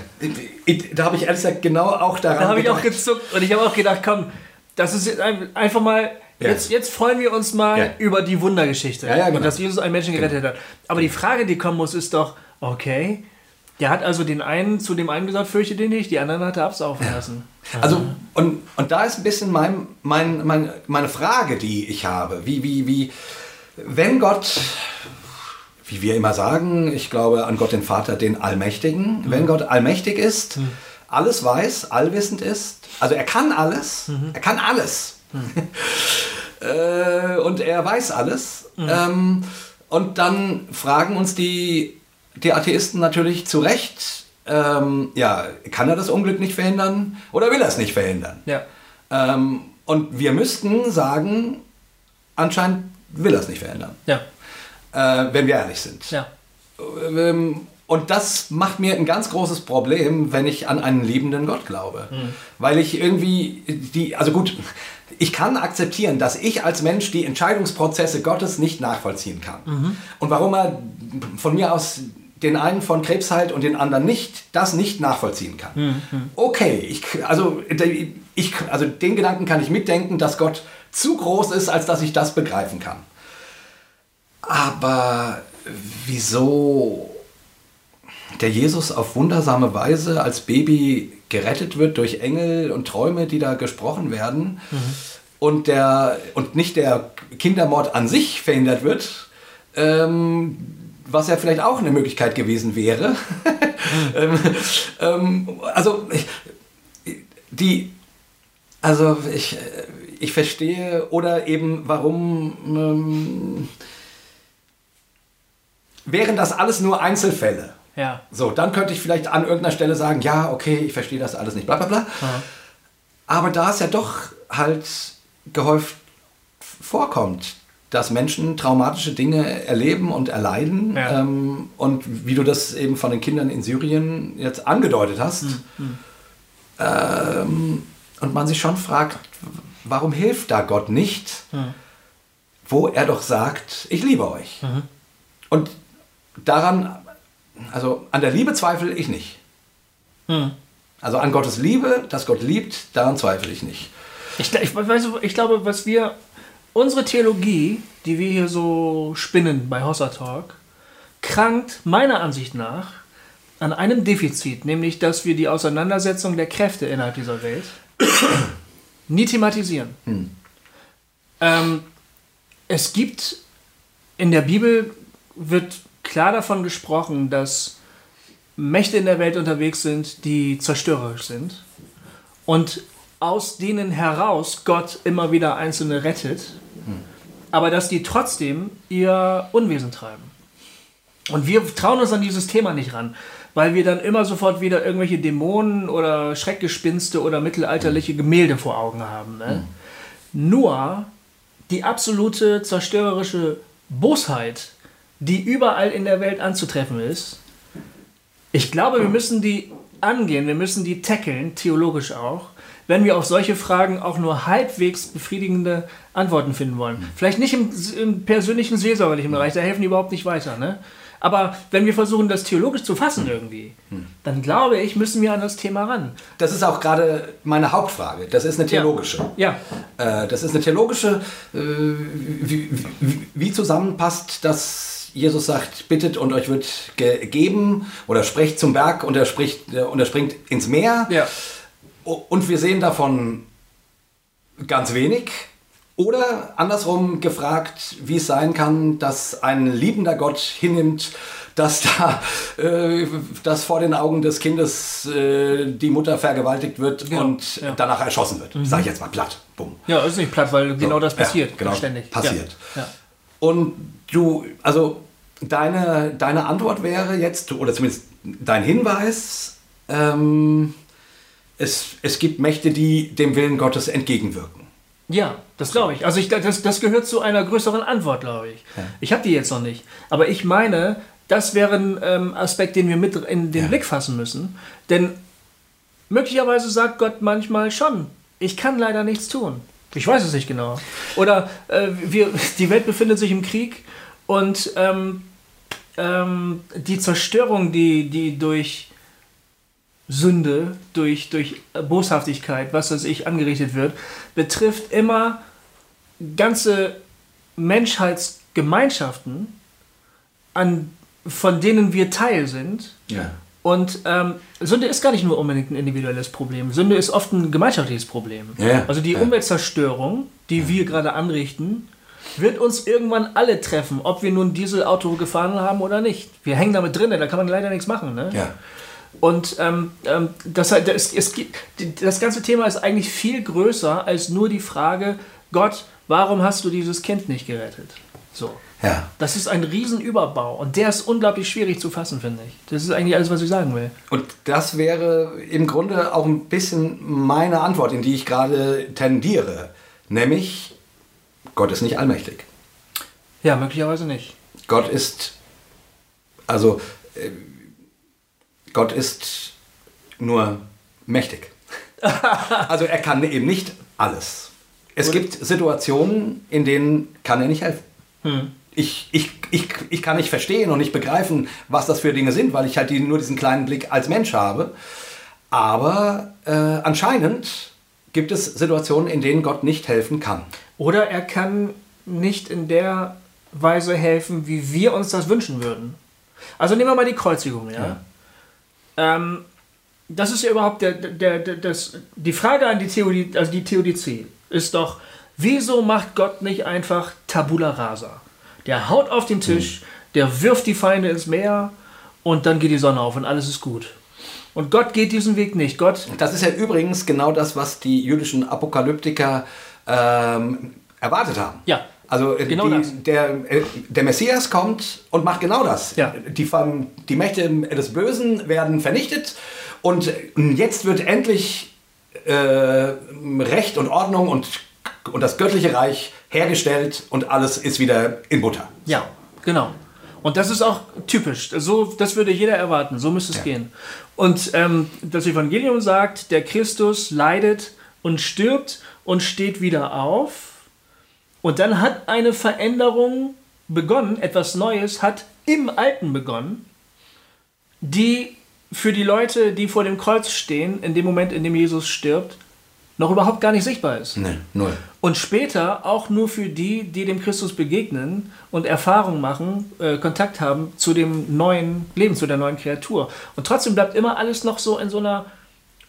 Da habe ich ehrlich gesagt genau auch daran Da habe ich auch gedacht. gezuckt und ich habe auch gedacht, komm, das ist einfach mal, Ja. jetzt, jetzt freuen wir uns mal Ja. über die Wundergeschichte Ja, genau. und dass Jesus einen Menschen gerettet hat. Aber die Frage, die kommen muss, ist doch, okay, der hat also den einen zu dem einen gesagt, fürchte dich nicht, die anderen hat er absaufen lassen. Also, und, und da ist ein bisschen mein, mein, mein, meine Frage, die ich habe. Wie, wie, wie, wenn Gott, wie wir immer sagen, ich glaube an Gott den Vater, den Allmächtigen, wenn Gott allmächtig ist, alles weiß, allwissend ist, also er kann alles, er kann alles. äh, und er weiß alles. Ähm, und dann fragen uns die, die Atheisten natürlich zu Recht, ähm, ja, kann er das Unglück nicht verhindern oder will er es nicht verhindern? Ja. Ähm, und wir müssten sagen, anscheinend will er es nicht verhindern, Ja. äh, wenn wir ehrlich sind. Ja. Ähm, und das macht mir ein ganz großes Problem, wenn ich an einen liebenden Gott glaube. Weil ich irgendwie die, also gut, ich kann akzeptieren, dass ich als Mensch die Entscheidungsprozesse Gottes nicht nachvollziehen kann. Und warum er von mir aus den einen von Krebs heilt und den anderen nicht, das nicht nachvollziehen kann. Okay, ich, also, ich, also den Gedanken kann ich mitdenken, dass Gott zu groß ist, als dass ich das begreifen kann. Aber wieso der Jesus auf wundersame Weise als Baby gerettet wird durch Engel und Träume, die da gesprochen werden und, der, und nicht der Kindermord an sich verhindert wird, ähm, was ja vielleicht auch eine Möglichkeit gewesen wäre. ähm, ähm, also ich, die, also ich, ich verstehe oder eben warum ähm, wären das alles nur Einzelfälle. Ja. So, dann könnte ich vielleicht an irgendeiner Stelle sagen, ja, okay, ich verstehe das alles nicht, bla bla bla. Aber da es ja doch halt gehäuft vorkommt, dass Menschen traumatische Dinge erleben und erleiden Ja. ähm, und wie du das eben von den Kindern in Syrien jetzt angedeutet hast, ähm, und man sich schon fragt, warum hilft da Gott nicht, wo er doch sagt, ich liebe euch. Und daran, also an der Liebe zweifle ich nicht. Also an Gottes Liebe, dass Gott liebt, daran zweifle ich nicht. Ich, ich, weiß, ich glaube, was wir, unsere Theologie, die wir hier so spinnen bei Hossa Talk, krankt meiner Ansicht nach an einem Defizit, nämlich dass wir die Auseinandersetzung der Kräfte innerhalb dieser Welt nie thematisieren. Ähm, es gibt in der Bibel wird klar davon gesprochen, dass Mächte in der Welt unterwegs sind, die zerstörerisch sind und aus denen heraus Gott immer wieder Einzelne rettet, aber dass die trotzdem ihr Unwesen treiben. Und wir trauen uns an dieses Thema nicht ran, weil wir dann immer sofort wieder irgendwelche Dämonen oder Schreckgespinste oder mittelalterliche Gemälde vor Augen haben. Ne? Nur die absolute zerstörerische Bosheit, die überall in der Welt anzutreffen ist, ich glaube, wir müssen die angehen, wir müssen die tackeln, theologisch auch, wenn wir auf solche Fragen auch nur halbwegs befriedigende Antworten finden wollen. Vielleicht nicht im, im persönlichen seelsorgerlichen Bereich, da helfen die überhaupt nicht weiter. Ne? Aber wenn wir versuchen, das theologisch zu fassen irgendwie, dann glaube ich, müssen wir an das Thema ran. Das ist auch gerade meine Hauptfrage. Das ist eine theologische. Ja, Äh, das ist eine theologische, äh, wie, wie, wie zusammenpasst das Jesus sagt, bittet und euch wird gegeben oder sprecht zum Berg und er, spricht, und er springt ins Meer. Ja. Und wir sehen davon ganz wenig. Oder andersrum gefragt, wie es sein kann, dass ein liebender Gott hinnimmt, dass da äh, dass vor den Augen des Kindes äh, die Mutter vergewaltigt wird Genau, und ja. danach erschossen wird. Sag ich jetzt mal platt. Bumm. Ja, ist nicht platt, weil genau das ja, passiert. genau, ständig. passiert. Ja. Ja. Und du, also deine, deine Antwort wäre jetzt, oder zumindest dein Hinweis, ähm, es, es gibt Mächte, die dem Willen Gottes entgegenwirken. Ja, das glaube ich. Also ich, das, das gehört zu einer größeren Antwort, glaube ich. Ich habe die jetzt noch nicht. Aber ich meine, das wäre ein ähm, Aspekt, den wir mit in den Ja. Blick fassen müssen. Denn möglicherweise sagt Gott manchmal schon, ich kann leider nichts tun. Ich weiß es nicht genau. Oder äh, wir, die Welt befindet sich im Krieg und ähm, ähm, die Zerstörung, die, die durch Sünde, durch, durch Boshaftigkeit, was weiß ich, angerichtet wird, betrifft immer ganze Menschheitsgemeinschaften, an, von denen wir Teil sind. Ja. Und ähm, Sünde ist gar nicht nur unbedingt ein individuelles Problem. Sünde ist oft ein gemeinschaftliches Problem. Ja, also die ja. Umweltzerstörung, die wir gerade anrichten, wird uns irgendwann alle treffen, ob wir nun Dieselauto gefahren haben oder nicht. Wir hängen damit drin, da kann man leider nichts machen. Ne? Ja. Und ähm, ähm, das, heißt, das, es, gibt- das ganze Thema ist eigentlich viel größer als nur die Frage, Gott, warum hast du dieses Kind nicht gerettet? So. Ja. Das ist ein Riesenüberbau und der ist unglaublich schwierig zu fassen, finde ich. Das ist eigentlich alles, was ich sagen will. Und das wäre im Grunde auch ein bisschen meine Antwort, in die ich gerade tendiere. Nämlich, Gott ist nicht allmächtig. Ja, möglicherweise nicht. Gott ist, also, äh, Gott ist nur mächtig. also er kann eben nicht alles. Es gibt Situationen, in denen kann er nicht helfen. Ich, ich, ich, ich kann nicht verstehen und nicht begreifen, was das für Dinge sind, weil ich halt die, nur diesen kleinen Blick als Mensch habe. Aber äh, anscheinend gibt es Situationen, in denen Gott nicht helfen kann. Oder er kann nicht in der Weise helfen, wie wir uns das wünschen würden. Also nehmen wir mal die Kreuzigung, ja. Ähm, das ist ja überhaupt der, der, der, das, die Frage an die Theodie, also die Theodizee ist doch, wieso macht Gott nicht einfach Tabula rasa? Der haut auf den Tisch, der wirft die Feinde ins Meer und dann geht die Sonne auf und alles ist gut. Und Gott geht diesen Weg nicht. Gott Das ist ja übrigens genau das, was die jüdischen Apokalyptiker ähm, erwartet haben. Ja, Also äh, genau die. Der, äh, der Messias kommt und macht genau das. Ja. Die, die Mächte des Bösen werden vernichtet und jetzt wird endlich äh, Recht und Ordnung und, und das göttliche Reich hergestellt und alles ist wieder in Butter. Ja, genau. Und das ist auch typisch. So, das würde jeder erwarten. So müsste es Ja. gehen. Und ähm, das Evangelium sagt, der Christus leidet und stirbt und steht wieder auf. Und dann hat eine Veränderung begonnen, etwas Neues hat im Alten begonnen, die für die Leute, die vor dem Kreuz stehen, in dem Moment, in dem Jesus stirbt, noch überhaupt gar nicht sichtbar ist. Nee, null. Und später auch nur für die, die dem Christus begegnen und Erfahrung machen, äh, Kontakt haben zu dem neuen Leben, zu der neuen Kreatur. Und trotzdem bleibt immer alles noch so in so einer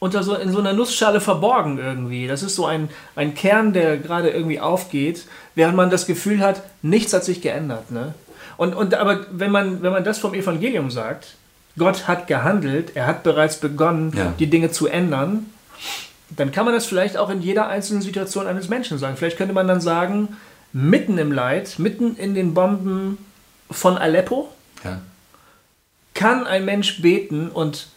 unter so in so einer Nussschale verborgen irgendwie. Das ist so ein, ein Kern, der gerade irgendwie aufgeht, während man das Gefühl hat, nichts hat sich geändert. Ne? Und, und aber wenn man, wenn man das vom Evangelium sagt, Gott hat gehandelt, er hat bereits begonnen, Ja. die Dinge zu ändern, dann kann man das vielleicht auch in jeder einzelnen Situation eines Menschen sagen. Vielleicht könnte man dann sagen, mitten im Leid, mitten in den Bomben von Aleppo, Ja. kann ein Mensch beten und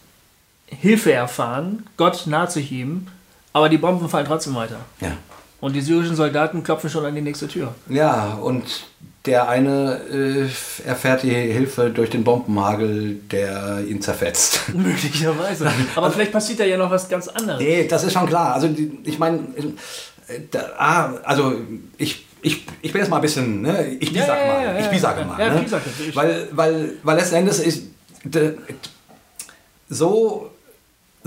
Hilfe erfahren, Gott naht sich ihm, aber die Bomben fallen trotzdem weiter. Ja. Und die syrischen Soldaten klopfen schon an die nächste Tür. Ja, und der eine äh, erfährt die Hilfe durch den Bombenhagel, der ihn zerfetzt. Möglicherweise. Aber vielleicht passiert da ja noch was ganz anderes. Nee, das ist schon klar. Also die- ich meine, äh, ah, also ich, ich, ich bin jetzt mal ein bisschen, ne, ich bisag ja, mal, ja, ich ja, bisage ja. mal. Ne? bisag. Ich- weil, weil, weil letzten Endes ist de, so,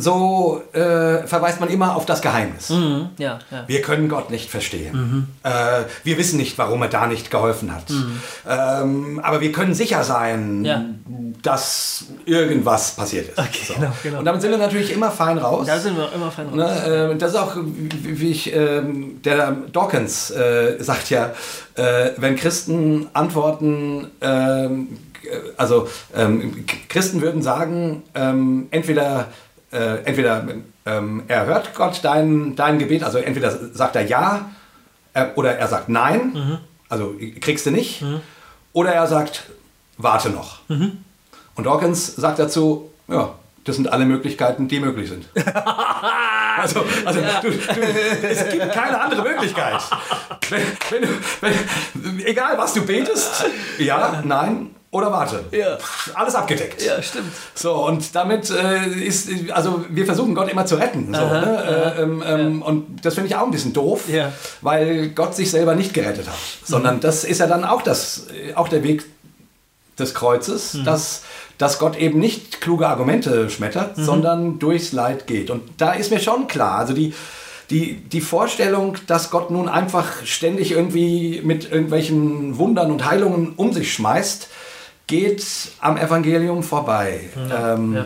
so äh, verweist man immer auf das Geheimnis. Mhm. Ja, ja. Wir können Gott nicht verstehen. Äh, wir wissen nicht, warum er da nicht geholfen hat. Ähm, aber wir können sicher sein, Ja. dass irgendwas passiert ist. Okay, genau, genau. Und damit sind wir natürlich immer fein raus. Da sind wir immer fein raus. Ne, äh, das ist auch, wie ich, ähm, der Dawkins äh, sagt ja, äh, wenn Christen antworten, ähm, äh, also ähm, Christen würden sagen, entweder, äh, entweder ähm, er hört Gott dein, dein Gebet, also entweder sagt er ja äh, oder er sagt nein, also kriegst du nicht, oder er sagt, warte noch. Und Dawkins sagt dazu, ja, das sind alle Möglichkeiten, die möglich sind. also, also du, du, es gibt keine andere Möglichkeit. Wenn, wenn, du- wenn, egal, was du betest, ja, nein oder warte. Ja. Alles abgedeckt. ja, stimmt. So, und damit äh, ist, also wir versuchen Gott immer zu retten. So, Aha, ne? äh, ähm, ähm, Und das finde ich auch ein bisschen doof, Ja. weil Gott sich selber nicht gerettet hat. Sondern das ist ja dann auch, das, äh, auch der Weg des Kreuzes, dass, dass Gott eben nicht kluge Argumente schmettert, sondern durchs Leid geht. Und da ist mir schon klar, also die, die, die Vorstellung, dass Gott nun einfach ständig irgendwie mit irgendwelchen Wundern und Heilungen um sich schmeißt, geht am Evangelium vorbei. ähm, ja.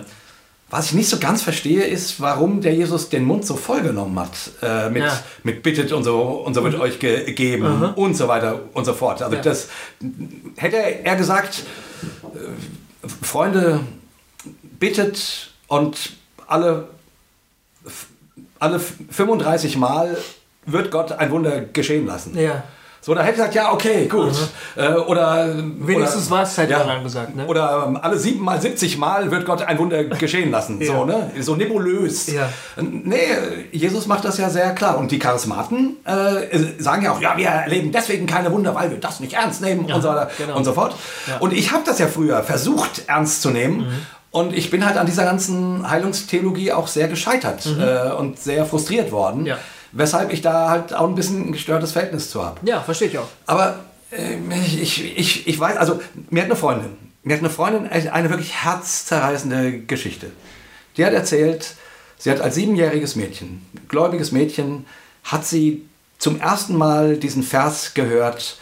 Was ich nicht so ganz verstehe, ist, warum der Jesus den Mund so vollgenommen hat. Äh, mit, Ja. mit bittet und so, und so wird euch gegeben und so weiter und so fort. Also Ja. das hätte er gesagt, äh, Freunde, bittet und alle, alle 35 Mal wird Gott ein Wunder geschehen lassen. Ja. So, da hätte ich gesagt, ja, okay, gut. Äh, oder Wenigstens oder- was hätte man dann gesagt, ne? Oder ähm, alle sieben Mal, 70 Mal wird Gott ein Wunder geschehen lassen. Ja. So, ne? so nebulös. Ja. Nee, Jesus macht das ja sehr klar. Und die Charismaten äh, sagen ja auch, ja, wir erleben deswegen keine Wunder, weil wir das nicht ernst nehmen und so weiter genau. und so fort. Ja. Mhm. Und ich habe das ja früher versucht, ernst zu nehmen. Und ich bin halt an dieser ganzen Heilungstheologie auch sehr gescheitert äh, und sehr frustriert worden. Mhm. Ja. Weshalb ich da halt auch ein bisschen ein gestörtes Verhältnis zu habe. Ja, verstehe ich auch. Aber äh, ich, ich, ich, weiß, also mir hat eine Freundin, mir hat eine Freundin eine wirklich herzzerreißende Geschichte. Die hat erzählt, sie hat als siebenjähriges Mädchen, gläubiges Mädchen, hat sie zum ersten Mal diesen Vers gehört,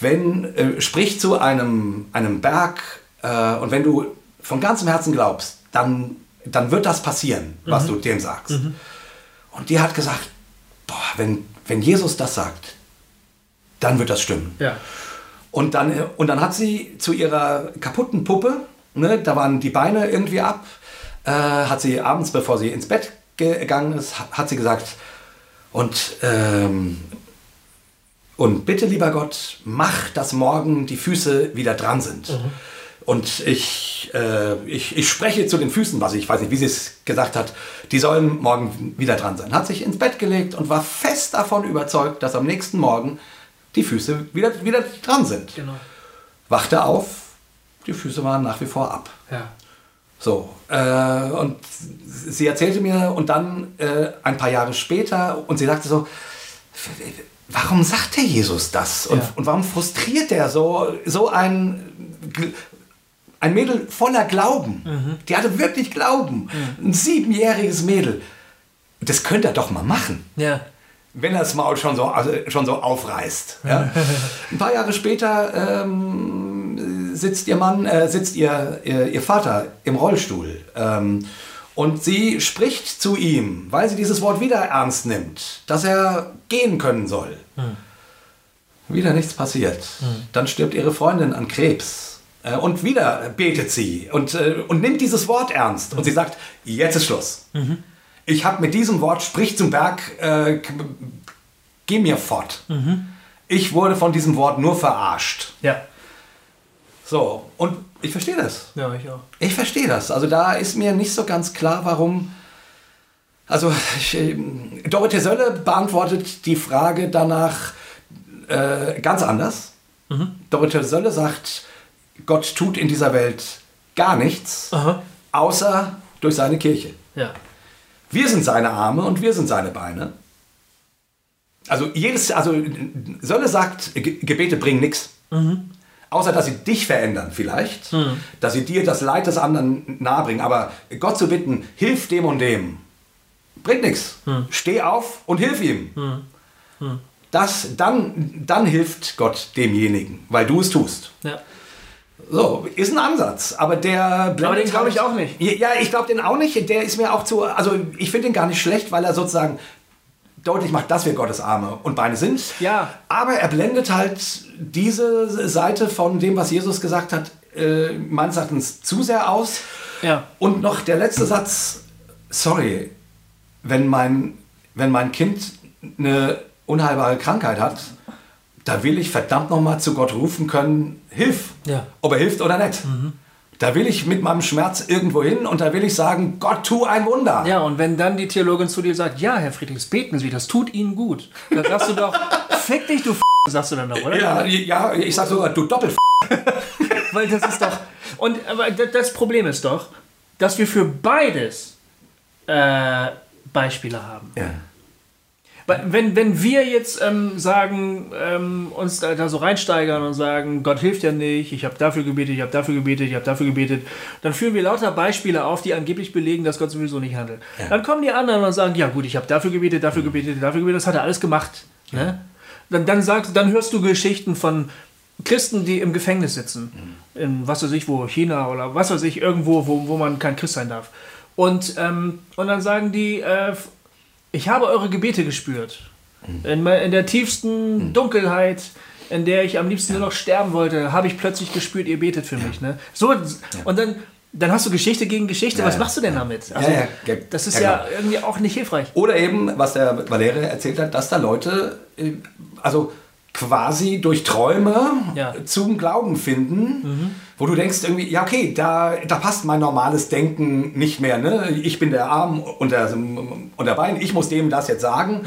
wenn, äh, sprich zu einem, einem Berg äh, und wenn du von ganzem Herzen glaubst, dann, dann wird das passieren, was du dem sagst. Und die hat gesagt, boah, wenn, wenn Jesus das sagt, dann wird das stimmen. Ja. Und dann, äh, und dann hat sie zu ihrer kaputten Puppe, ne, da waren die Beine irgendwie ab, äh, hat sie abends, bevor sie ins Bett gegangen ist, ha- hat sie gesagt, und, ähm, und bitte, lieber Gott, mach, dass morgen die Füße wieder dran sind. Und ich, äh, ich, ich spreche zu den Füßen, was ich weiß nicht, wie sie es gesagt hat, die sollen morgen wieder dran sein. Hat sich ins Bett gelegt und war fest davon überzeugt, dass am nächsten Morgen die Füße wieder, wieder dran sind. Genau. Wachte auf, die Füße waren nach wie vor ab. Ja. So, äh, und sie erzählte mir und dann äh, ein paar Jahre später und sie sagte so, warum sagt der Jesus das? Und, Ja. und warum frustriert er so, so ein, ein Mädel voller Glauben? Die hatte wirklich Glauben. Ein siebenjähriges Mädel. Das könnte er doch mal machen Ja. wenn er das Maul schon so, also schon so aufreißt. Ja? Ein paar Jahre später ähm, sitzt ihr Mann, äh, sitzt ihr, ihr, ihr Vater im Rollstuhl ähm, und sie spricht zu ihm, weil sie dieses Wort wieder ernst nimmt, dass er gehen können soll. Wieder nichts passiert. Dann stirbt ihre Freundin an Krebs. Äh, Und wieder betet sie und, äh, und nimmt dieses Wort ernst. Und sie sagt, jetzt ist Schluss. Ich habe mit diesem Wort, sprich zum Berg, äh, geh mir fort. Ich wurde von diesem Wort nur verarscht. Ja. So, und ich verstehe das. Ja, ich auch. Ich verstehe das. Also da ist mir nicht so ganz klar, warum. Also ich, ähm, Dorothee Sölle beantwortet die Frage danach äh, ganz anders. Dorothee Sölle sagt, Gott tut in dieser Welt gar nichts, Aha. außer durch seine Kirche. Ja. Wir sind seine Arme und wir sind seine Beine. Also jedes, also Sölle sagt, Ge- Gebete bringen nichts. außer dass sie dich verändern vielleicht, dass sie dir das Leid des anderen nahebringen. Aber Gott zu bitten, hilf dem und dem, bringt nichts. Steh auf und hilf ihm. Das, dann, dann hilft Gott demjenigen, weil du es tust. Ja. So, ist ein Ansatz, aber der blendet Aber den glaube ich halt- auch nicht. Ja, ich glaube den auch nicht. Der ist mir auch zu. Also, ich finde den gar nicht schlecht, weil er sozusagen deutlich macht, dass wir Gottes Arme und Beine sind. Ja. Aber er blendet halt diese Seite von dem, was Jesus gesagt hat, äh, meines Erachtens zu sehr aus. Ja. Und noch der letzte Satz. Sorry, wenn mein, wenn mein Kind eine unheilbare Krankheit hat, da will ich verdammt nochmal zu Gott rufen können, hilf. Ja. Mhm. Ob er hilft oder nicht. Da will ich mit meinem Schmerz irgendwo hin und da will ich sagen, Gott, tu ein Wunder. Ja, und wenn dann die Theologin zu dir sagt, ja, Herr Friedrichs, beten Sie, das tut Ihnen gut, dann sagst du doch, fick dich, du F sagst du dann doch, oder? Ja, ja, ich sag sogar, du doppelt. Weil das ist doch. Und aber das Problem ist doch, dass wir für beides äh, Beispiele haben. Ja. Wenn, wenn wir jetzt ähm, sagen, ähm, uns da, da so reinsteigern und sagen, Gott hilft ja nicht, ich habe dafür gebetet, ich habe dafür gebetet, ich habe dafür gebetet, dann führen wir lauter Beispiele auf, die angeblich belegen, dass Gott sowieso nicht handelt. Dann kommen die anderen und sagen, ja gut, ich habe dafür gebetet, dafür gebetet, dafür gebetet, das hat er alles gemacht. Ne? Dann, dann, sagst, dann hörst du Geschichten von Christen, die im Gefängnis sitzen, in was weiß ich wo, China oder was weiß ich, irgendwo, wo, wo man kein Christ sein darf. Und, ähm, und dann sagen die, äh, ich habe eure Gebete gespürt. In, in der tiefsten Dunkelheit, in der ich am liebsten nur noch sterben wollte, habe ich plötzlich gespürt, ihr betet für mich. Ne? So, Und dann, dann hast du Geschichte gegen Geschichte. Ja, Was ja. machst du denn damit? Also, ja, ja. Das ist Ja, ja, genau. irgendwie auch nicht hilfreich. Oder eben, was der Valeria erzählt hat, dass da Leute, äh, also quasi durch Träume Ja. zum Glauben finden, wo du denkst irgendwie, ja okay, da, da passt mein normales Denken nicht mehr. Ne? Ich bin der Arm und der, und der Bein, ich muss dem das jetzt sagen,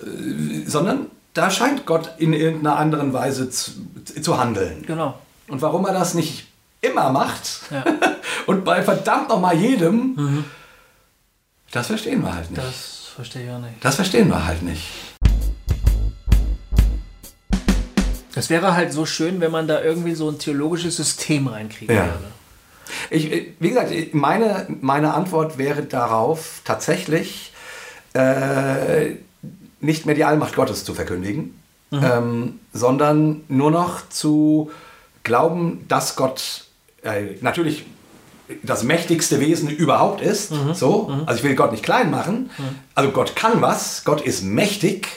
äh, sondern da scheint Gott in irgendeiner anderen Weise zu, zu handeln. Genau. Und warum er das nicht immer macht Ja. und bei verdammt nochmal jedem, das verstehen wir halt nicht. Das verstehe ich auch nicht. Das verstehen wir halt nicht. Das wäre halt so schön, wenn man da irgendwie so ein theologisches System reinkriegen Ja. würde. Ich, äh, wie gesagt, meine, meine Antwort wäre darauf tatsächlich äh, nicht mehr die Allmacht Gottes zu verkündigen, ähm, sondern nur noch zu glauben, dass Gott äh, natürlich das mächtigste Wesen überhaupt ist. So, also ich will Gott nicht klein machen. Also Gott kann was, Gott ist mächtig.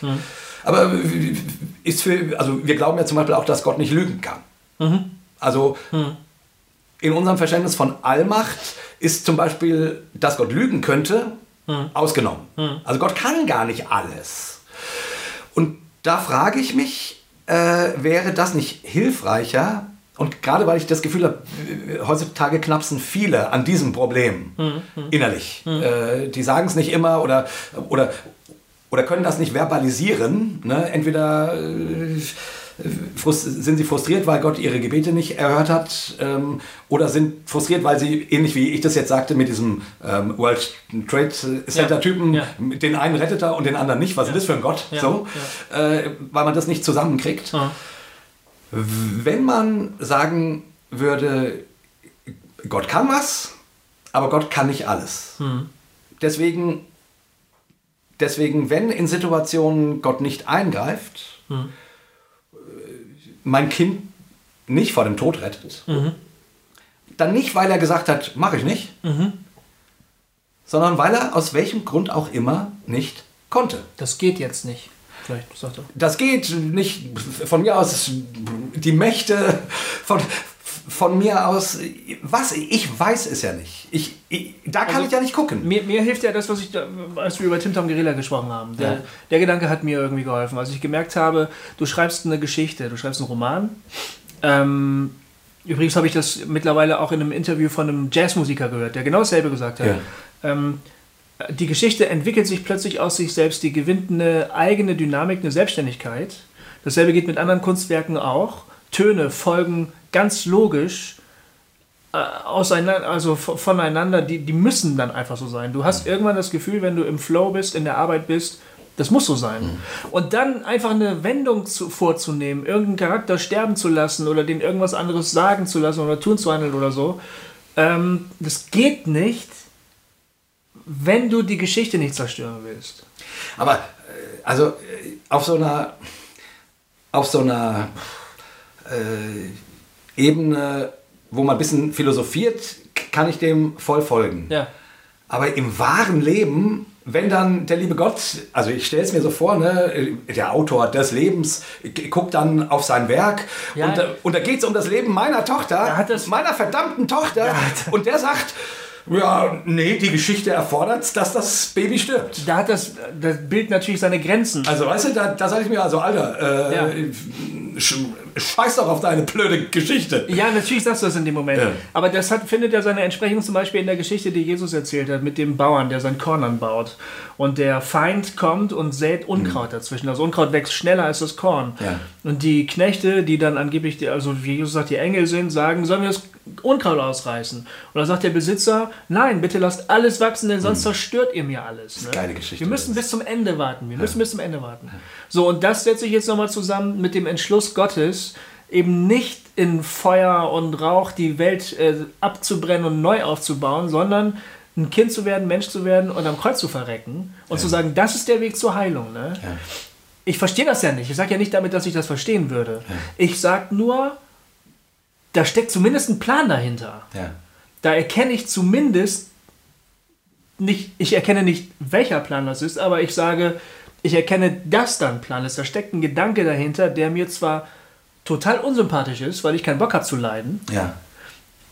Aber ist für, also wir glauben ja zum Beispiel auch, dass Gott nicht lügen kann. Also in unserem Verständnis von Allmacht ist zum Beispiel, dass Gott lügen könnte, ausgenommen. Also Gott kann gar nicht alles. Und da frage ich mich, äh, wäre das nicht hilfreicher? Und gerade weil ich das Gefühl habe, äh, heutzutage knapsen viele an diesem Problem innerlich. Äh, die sagen es nicht immer oder, oder, oder können das nicht verbalisieren. Ne? Entweder äh, sind sie frustriert, weil Gott ihre Gebete nicht erhört hat, ähm, oder sind frustriert, weil sie, ähnlich wie ich das jetzt sagte, mit diesem ähm, World Trade Center Typen, Ja. den einen rettet er und den anderen nicht. Was ist das für ein Gott? Ja. So, Äh, weil man das nicht zusammenkriegt. Ja. Wenn man sagen würde, Gott kann was, aber Gott kann nicht alles. Deswegen, deswegen, wenn in Situationen Gott nicht eingreift, äh, mein Kind nicht vor dem Tod rettet, dann nicht, weil er gesagt hat, mache ich nicht, sondern weil er aus welchem Grund auch immer nicht konnte. Das geht jetzt nicht. Vielleicht sagt er. Das geht nicht von mir aus, die Mächte von, von mir aus, was, ich weiß es ja nicht. Ich, ich, da kann Also, ich ja nicht gucken. Mir, mir hilft ja das, was ich, da, als wir über Tim Tam Guerilla gesprochen haben. Der, Ja. der Gedanke hat mir irgendwie geholfen. Als ich gemerkt habe, du schreibst eine Geschichte, du schreibst einen Roman. Ähm, übrigens habe ich das mittlerweile auch in einem Interview von einem Jazzmusiker gehört, der genau dasselbe gesagt hat. Ja. Ähm, die Geschichte entwickelt sich plötzlich aus sich selbst, die gewinnt eine eigene Dynamik, eine Selbstständigkeit. Dasselbe geht mit anderen Kunstwerken auch. Töne folgen ganz logisch äh, auseinander, also voneinander, die, die müssen dann einfach so sein. Du hast irgendwann das Gefühl, wenn du im Flow bist, in der Arbeit bist, Das muss so sein. Und dann einfach eine Wendung zu, vorzunehmen, irgendeinen Charakter sterben zu lassen oder den irgendwas anderes sagen zu lassen oder tun zu handeln oder so, ähm, das geht nicht, wenn du die Geschichte nicht zerstören willst. Aber äh, also äh, auf so einer auf so einer äh, Ebene, wo man ein bisschen philosophiert, kann ich dem voll folgen. Ja. Aber im wahren Leben, wenn dann der liebe Gott, also ich stelle es mir so vor, ne, der Autor des Lebens guckt dann auf sein Werk Ja. und, da- und da geht es um das Leben meiner Tochter, Er meiner verdammten Tochter. und der sagt, ja, nee, die Geschichte erfordert, dass das Baby stirbt. Da hat das, das Bild natürlich seine Grenzen. Also weißt du, da, da sage ich mir, also Alter, äh, Ja. Sch, scheiß doch auf deine blöde Geschichte. Ja, natürlich sagst du das in dem Moment. Ja. Aber das hat, findet ja seine Entsprechung zum Beispiel in der Geschichte, die Jesus erzählt hat, mit dem Bauern, der sein Korn anbaut. Und der Feind kommt und sät Unkraut dazwischen. Das Unkraut wächst schneller als das Korn. Ja. Und die Knechte, die dann angeblich, also wie Jesus sagt, die Engel sind, sagen, sollen wir das Unkraut ausreißen? Und dann sagt der Besitzer, nein, bitte lasst alles wachsen, denn sonst zerstört ihr mir alles. Ne? geile Geschichte, Wir müssen bis zum Ende warten. Wir müssen bis zum Ende warten. So, und das setze ich jetzt nochmal zusammen mit dem Entschluss Gottes, eben nicht in Feuer und Rauch die Welt äh, abzubrennen und neu aufzubauen, sondern ein Kind zu werden, Mensch zu werden und am Kreuz zu verrecken und zu sagen, das ist der Weg zur Heilung. Ne? Ich verstehe das ja nicht. Ich sage ja nicht damit, dass ich das verstehen würde. Ich sage nur, da steckt zumindest ein Plan dahinter. Ja. Da erkenne ich zumindest nicht, ich erkenne nicht, welcher Plan das ist, aber ich sage, ich erkenne, dass da ein Plan ist. Da steckt ein Gedanke dahinter, der mir zwar total unsympathisch ist, weil ich keinen Bock habe zu leiden, ja.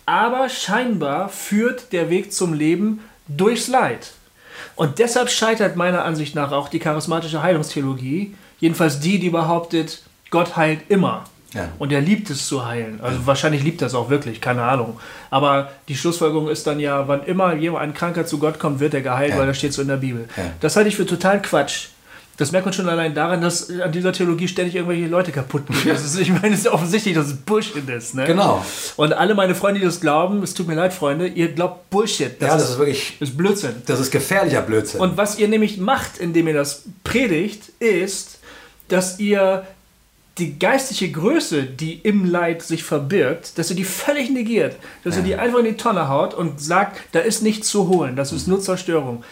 aber scheinbar führt der Weg zum Leben durchs Leid. Und deshalb scheitert meiner Ansicht nach auch die charismatische Heilungstheologie, jedenfalls die, die behauptet, Gott heilt immer. Ja. Und er liebt es zu heilen. Also wahrscheinlich liebt er es auch wirklich, keine Ahnung. Aber die Schlussfolgerung ist dann ja, wann immer jemand ein Kranker zu Gott kommt, wird er geheilt, Ja. weil das steht so in der Bibel. Ja. Das halte ich für total Quatsch. Das merkt man schon allein daran, dass an dieser Theologie ständig irgendwelche Leute kaputt gehen. Das ist, ich meine, es ist offensichtlich, dass es Bullshit ist. Ne? Genau. Und alle meine Freunde, die das glauben, es tut mir leid, Freunde, ihr glaubt Bullshit. ja, das ist wirklich, ist Blödsinn. das ist gefährlicher Blödsinn. Und was ihr nämlich macht, indem ihr das predigt, ist, dass ihr die geistliche Größe, die im Leid sich verbirgt, dass ihr die völlig negiert. Dass ihr die einfach in die Tonne haut und sagt, da ist nichts zu holen, das ist nur Zerstörung.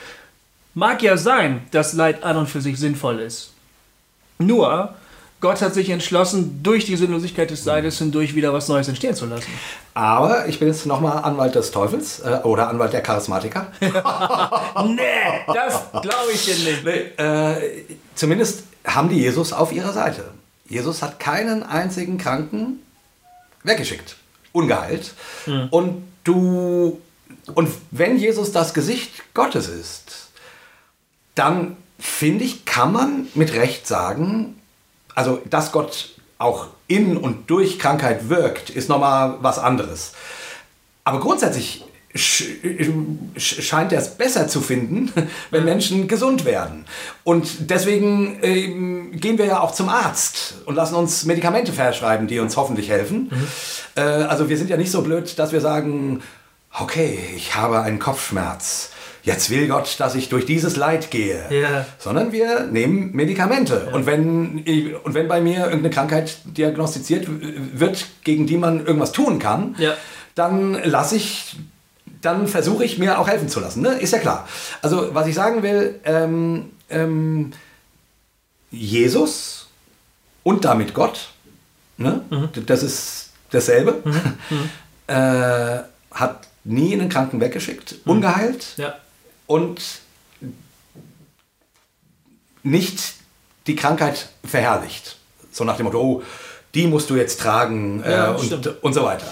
Mag ja sein, dass Leid an und für sich sinnvoll ist. Nur, Gott hat sich entschlossen, durch die Sinnlosigkeit des Leides hindurch wieder was Neues entstehen zu lassen. Aber ich bin jetzt nochmal Anwalt des Teufels äh, oder Anwalt der Charismatiker. nee, das glaube ich dir nicht. Nee, äh, zumindest haben die Jesus auf ihrer Seite. Jesus hat keinen einzigen Kranken weggeschickt, ungeheilt. Und du und wenn Jesus das Gesicht Gottes ist, dann finde ich, kann man mit Recht sagen, also dass Gott auch in und durch Krankheit wirkt, ist nochmal was anderes. Aber grundsätzlich sch sch scheint er es besser zu finden, wenn Menschen gesund werden. Und deswegen ähm, gehen wir ja auch zum Arzt und lassen uns Medikamente verschreiben, die uns hoffentlich helfen. Äh, also wir sind ja nicht so blöd, dass wir sagen, okay, ich habe einen Kopfschmerz. Jetzt will Gott, dass ich durch dieses Leid gehe. Ja. Sondern wir nehmen Medikamente. Und, wenn, und wenn bei mir irgendeine Krankheit diagnostiziert wird, gegen die man irgendwas tun kann, Ja. dann lasse ich, dann versuche ich mir auch helfen zu lassen. Ne? Ist ja klar. Also was ich sagen will, ähm, ähm, Jesus und damit Gott, ne? das ist dasselbe, äh, hat nie einen Kranken weggeschickt, ungeheilt Ja. Und nicht die Krankheit verherrlicht. So nach dem Motto, oh, die musst du jetzt tragen äh, Ja, und, und so weiter.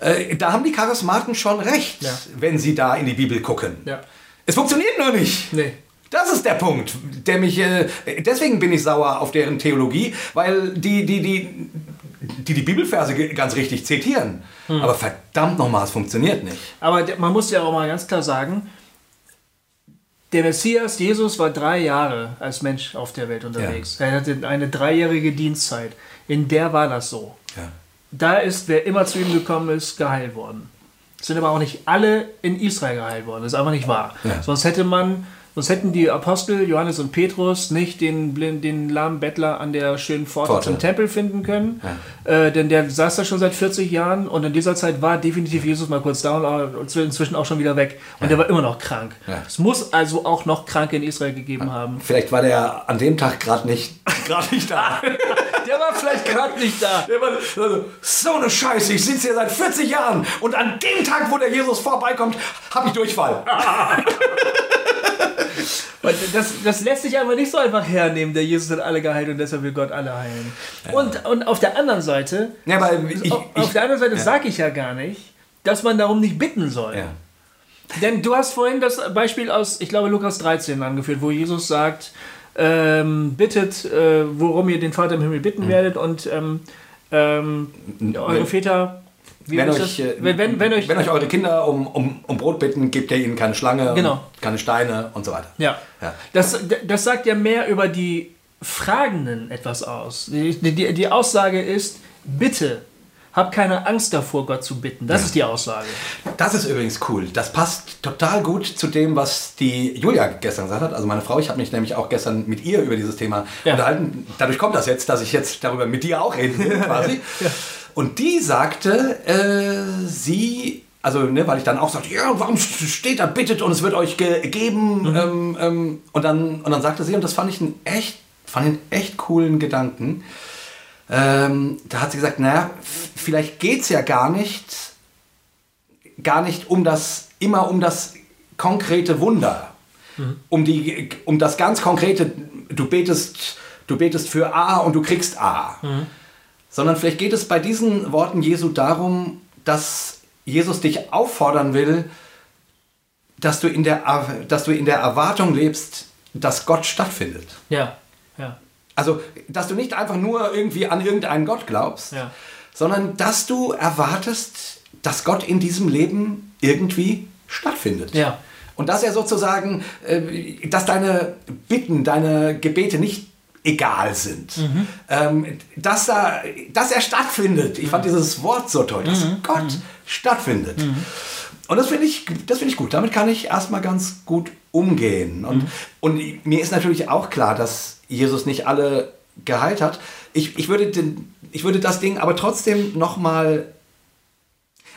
Äh, da haben die Charismaten schon recht, Ja. wenn sie da in die Bibel gucken. Ja. Es funktioniert nur nicht. Nee. Das ist der Punkt, der mich. Äh, deswegen bin ich sauer auf deren Theologie, weil die die, die, die, die Bibelverse ganz richtig zitieren. Hm. Aber verdammt nochmal, es funktioniert nicht. Aber man muss ja auch mal ganz klar sagen, der Messias, Jesus, war drei Jahre als Mensch auf der Welt unterwegs. Er hatte eine dreijährige Dienstzeit. In der war das so. Ja. Da ist, wer immer zu ihm gekommen ist, geheilt worden. Es sind aber auch nicht alle in Israel geheilt worden. Das ist einfach nicht wahr. Ja. Sonst hätte man Sonst hätten die Apostel Johannes und Petrus nicht den, den lahmen Bettler an der schönen Pforte, Pforte. zum Tempel finden können. Äh, denn der saß da schon seit 40 Jahren und in dieser Zeit war definitiv Jesus mal kurz da und inzwischen auch schon wieder weg. Und der war immer noch krank. Ja. Es muss also auch noch Kranke in Israel gegeben haben. Vielleicht war der an dem Tag gerade nicht, gerade nicht da. Der war vielleicht gerade nicht da. Der war also, so eine Scheiße, ich sitze hier seit 40 Jahren und an dem Tag, wo der Jesus vorbeikommt, habe ich Durchfall. Und Das, das lässt sich aber nicht so einfach hernehmen. Der Jesus hat alle geheilt und deshalb will Gott alle heilen. Und, und auf der anderen Seite, Ja, aber ich, auf, ich, auf der anderen Seite ja. sage ich ja gar nicht, dass man darum nicht bitten soll. ja. Denn du hast vorhin das Beispiel aus, ich glaube, Lukas 13 angeführt, wo Jesus sagt, ähm, bittet, äh, worum ihr den Vater im Himmel Mhm. bitten werdet und ähm, ähm, eure Väter, Wenn euch, das? äh, wenn, wenn, wenn euch, wenn euch eure Kinder um, um, um Brot bitten, gebt ihr ihnen keine Schlange, Genau. keine Steine und so weiter. ja, Ja. Das, das sagt ja mehr über die Fragenden etwas aus. Die, die, die Aussage ist, bitte, hab keine Angst davor, Gott zu bitten. Das ist die Aussage. Das ist übrigens cool. Das passt total gut zu dem, was die Julia gestern gesagt hat. Also meine Frau, ich habe mich nämlich auch gestern mit ihr über dieses Thema Ja. unterhalten. Dadurch kommt das jetzt, dass ich jetzt darüber mit dir auch reden will, quasi. Und die sagte, äh, sie, also ne, weil ich dann auch sagte, ja, warum steht da bittet und es wird euch gegeben. Ähm, ähm, und, dann, und dann sagte sie, und das fand ich einen echt, fand ich einen echt coolen Gedanken. Ähm, da hat sie gesagt, naja, vielleicht geht es ja gar nicht gar nicht um das, immer um das konkrete Wunder. Um, die, um das ganz konkrete, du betest, du betest für A und du kriegst A. Sondern vielleicht geht es bei diesen Worten Jesu darum, dass Jesus dich auffordern will, dass du in der, Er- dass du in der Erwartung lebst, dass Gott stattfindet. Ja, ja. Also, dass du nicht einfach nur irgendwie an irgendeinen Gott glaubst, Ja. sondern dass du erwartest, dass Gott in diesem Leben irgendwie stattfindet. Ja. Und dass er sozusagen, äh, dass deine Bitten, deine Gebete nicht egal sind. Mhm. Ähm, dass, da, dass er stattfindet. Ich Mhm. fand dieses Wort so toll, dass Gott stattfindet. Mhm. Und das finde ich, das finde ich gut. Damit kann ich erstmal ganz gut umgehen. Und, Mhm. und mir ist natürlich auch klar, dass Jesus nicht alle geheilt hat. Ich, ich, würde, den, ich würde das Ding aber trotzdem nochmal.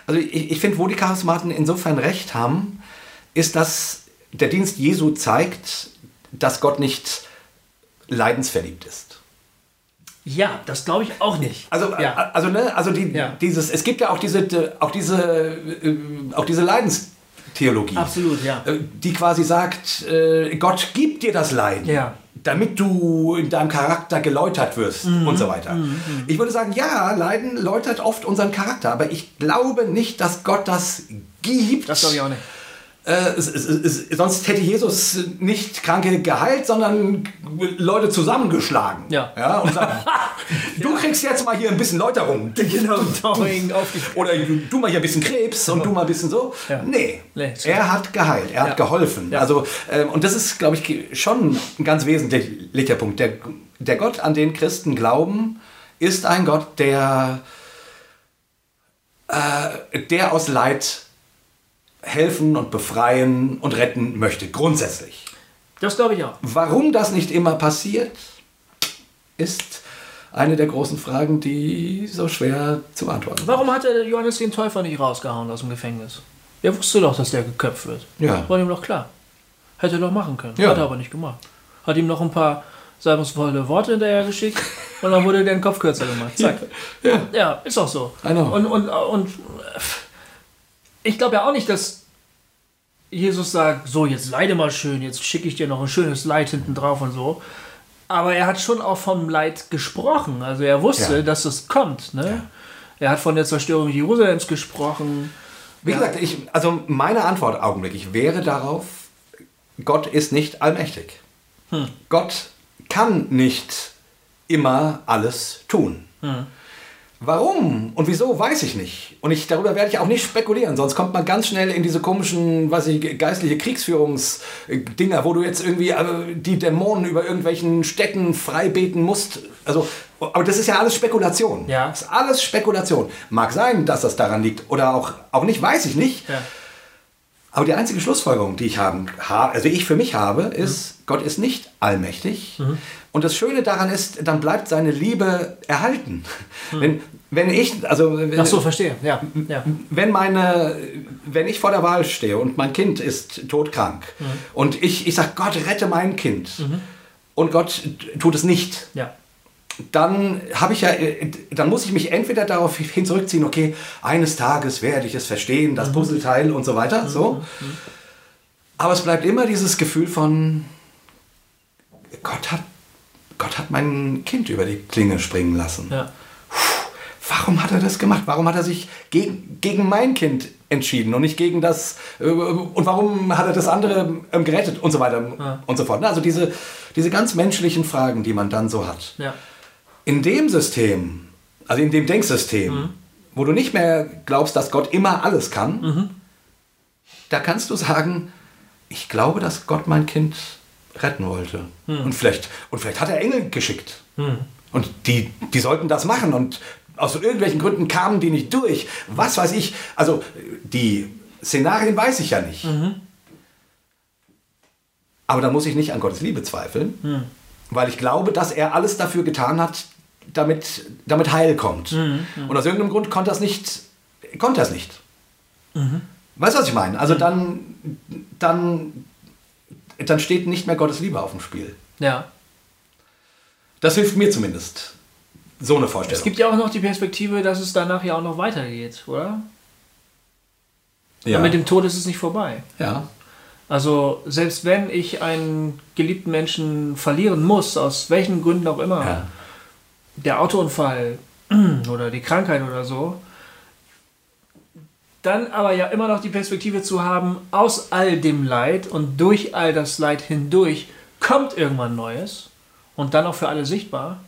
Also ich, ich finde, wo die Charismaten insofern recht haben, ist, dass der Dienst Jesu zeigt, dass Gott nicht leidensverliebt ist. Ja, das glaube ich auch nicht. Also, ja. also, ne, also die, Ja. dieses, es gibt ja auch diese, auch diese, äh, auch diese Leidenstheologie. Absolut, ja. Äh, Die quasi sagt, äh, Gott gibt dir das Leiden, Ja. damit du in deinem Charakter geläutert wirst Mhm. und so weiter. Ich würde sagen, ja, Leiden läutert oft unseren Charakter, aber ich glaube nicht, dass Gott das gibt. Das glaube ich auch nicht. Äh, es, es, es, sonst hätte Jesus nicht Kranke geheilt, sondern Leute zusammengeschlagen. Ja. ja und sagen, du kriegst jetzt mal hier ein bisschen Läuterung. Genau, Oder du mal hier ein bisschen Krebs und du mal ein bisschen so. Ja. Nee, Nee, er hat geheilt, er Ja. hat geholfen. Ja. Also, ähm, und das ist, glaube ich, schon ein ganz wesentlicher Punkt. Der, der Gott, an den Christen glauben, ist ein Gott, der, äh, der aus Leid helfen und befreien und retten möchte, grundsätzlich. Das glaube ich auch. Warum das nicht immer passiert, ist eine der großen Fragen, die so schwer zu beantworten sind. Warum hat der Johannes den Täufer nicht rausgehauen aus dem Gefängnis? Er wusste doch, dass der geköpft wird. Ja. War ihm doch klar. Hätte er doch machen können. Ja. Hat er aber nicht gemacht. Hat ihm noch ein paar salbungsvolle Worte hinterher geschickt und dann wurde der den Kopf kürzer gemacht. Zack. Ja. Ja, ist auch so. I know. Und, und, und ich glaube ja auch nicht, dass Jesus sagt, so, jetzt leide mal schön, jetzt schicke ich dir noch ein schönes Leid hinten drauf und so. Aber er hat schon auch vom Leid gesprochen. Also er wusste, Ja. dass es kommt. Ne? Er hat von der Zerstörung Jerusalems gesprochen. Wie gesagt, ich, also meine Antwort augenblicklich wäre darauf, Gott ist nicht allmächtig. Gott kann nicht immer alles tun. Warum und wieso, weiß ich nicht. Und ich, darüber werde ich auch nicht spekulieren, sonst kommt man ganz schnell in diese komischen, weiß ich, geistliche Kriegsführungsdinger, wo du jetzt irgendwie äh, die Dämonen über irgendwelchen Städten frei beten musst. Also, aber das ist ja alles Spekulation. Ja. Das ist alles Spekulation. Mag sein, dass das daran liegt oder auch, auch nicht, weiß ich nicht. Ja. Aber die einzige Schlussfolgerung, die ich haben, ha- also ich für mich habe, ist, Gott ist nicht allmächtig. Und das Schöne daran ist, dann bleibt seine Liebe erhalten. Wenn, wenn ich, also Ach so, verstehe. Ja, ja. wenn meine, wenn ich vor der Wahl stehe und mein Kind ist todkrank und ich, ich sage, Gott rette mein Kind und Gott tut es nicht, ja. dann habe ich ja, äh, dann muss ich mich entweder darauf hin zurückziehen, okay, eines Tages werde ich es verstehen, das Puzzleteil und so weiter, so. Aber es bleibt immer dieses Gefühl von, Gott hat, Gott hat mein Kind über die Klinge springen lassen. ja. Warum hat er das gemacht? Warum hat er sich gegen, gegen mein Kind entschieden und nicht gegen das äh, und warum hat er das andere ähm, gerettet und so weiter Ja. und so fort. Also diese, diese ganz menschlichen Fragen, die man dann so hat. ja. In dem System, also in dem Denksystem, wo du nicht mehr glaubst, dass Gott immer alles kann, da kannst du sagen, ich glaube, dass Gott mein Kind retten wollte. Und, vielleicht, und vielleicht hat er Engel geschickt. Und die, die sollten das machen. Und aus irgendwelchen Gründen kamen die nicht durch. Was weiß ich. Also die Szenarien weiß ich ja nicht. Aber da muss ich nicht an Gottes Liebe zweifeln, weil ich glaube, dass er alles dafür getan hat, damit, damit Heil kommt. Und aus irgendeinem Grund konnte das nicht, konnte das nicht. Weißt du, was ich meine? Also dann, dann, dann steht nicht mehr Gottes Liebe auf dem Spiel. ja. Das hilft mir zumindest. So eine Vorstellung. Es gibt ja auch noch die Perspektive, dass es danach ja auch noch weitergeht, oder? ja. Und mit dem Tod ist es nicht vorbei. ja. Also selbst wenn ich einen geliebten Menschen verlieren muss, aus welchen Gründen auch immer, ja. der Autounfall oder die Krankheit oder so, dann aber ja immer noch die Perspektive zu haben, aus all dem Leid und durch all das Leid hindurch kommt irgendwann Neues und dann auch für alle sichtbar.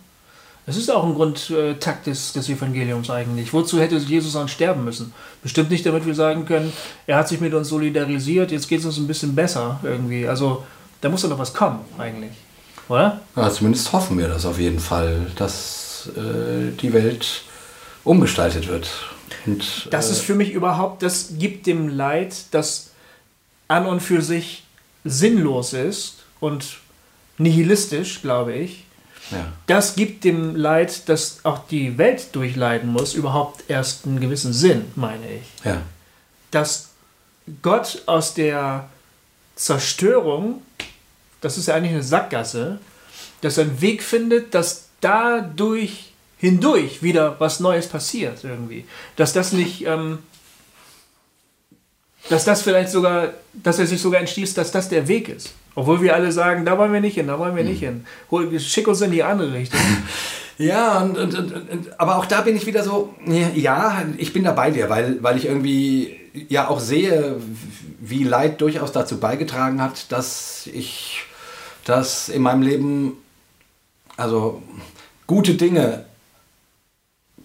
Es ist auch ein Grundtakt des, des Evangeliums eigentlich. Wozu hätte Jesus dann sterben müssen? Bestimmt nicht, damit wir sagen können, er hat sich mit uns solidarisiert, jetzt geht es uns ein bisschen besser irgendwie. Also da muss doch noch was kommen eigentlich. Oder? ja. Zumindest hoffen wir das auf jeden Fall, dass äh, die Welt umgestaltet wird. Und, Das äh, ist für mich überhaupt, das gibt dem Leid, das an und für sich sinnlos ist und nihilistisch, glaube ich. ja. Das gibt dem Leid, das auch die Welt durchleiden muss, überhaupt erst einen gewissen Sinn, meine ich. Ja. Dass Gott aus der Zerstörung, das ist ja eigentlich eine Sackgasse, dass er einen Weg findet, dass dadurch hindurch wieder was Neues passiert irgendwie. Dass das nicht, ähm, dass das vielleicht sogar, dass er sich sogar entschließt, dass das der Weg ist. Obwohl wir alle sagen, da wollen wir nicht hin, da wollen wir nicht hin. Hol, schick uns in die andere Richtung. Ja, und, und, und, aber auch da bin ich wieder so, ja, ich bin da bei dir, weil, weil ich irgendwie ja auch sehe, wie Leid durchaus dazu beigetragen hat, dass ich, dass in meinem Leben, also gute Dinge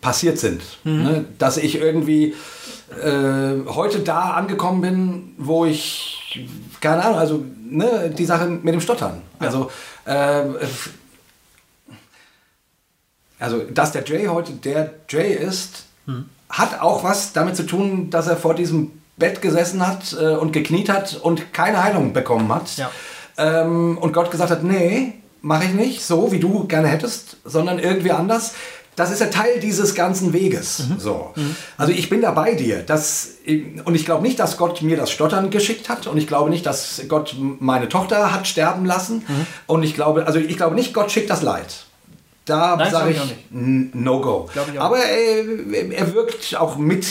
passiert sind. Ne? Dass ich irgendwie äh, heute da angekommen bin, wo ich, keine Ahnung, also ne, die Sache mit dem Stottern. Also, äh, also, dass der Jay heute der Jay ist, hat auch was damit zu tun, dass er vor diesem Bett gesessen hat äh, und gekniet hat und keine Heilung bekommen hat. Ja. Ähm, und Gott gesagt hat, nee, mache ich nicht so, wie du gerne hättest, sondern irgendwie anders. Das ist ja Teil dieses ganzen Weges. So. Also ich bin da bei dir. Das, und ich glaube nicht, dass Gott mir das Stottern geschickt hat. Und ich glaube nicht, dass Gott meine Tochter hat sterben lassen. Und ich glaube, also ich glaube nicht, Gott schickt das Leid. Da sage ich ich, no go. Aber er, er wirkt auch mit.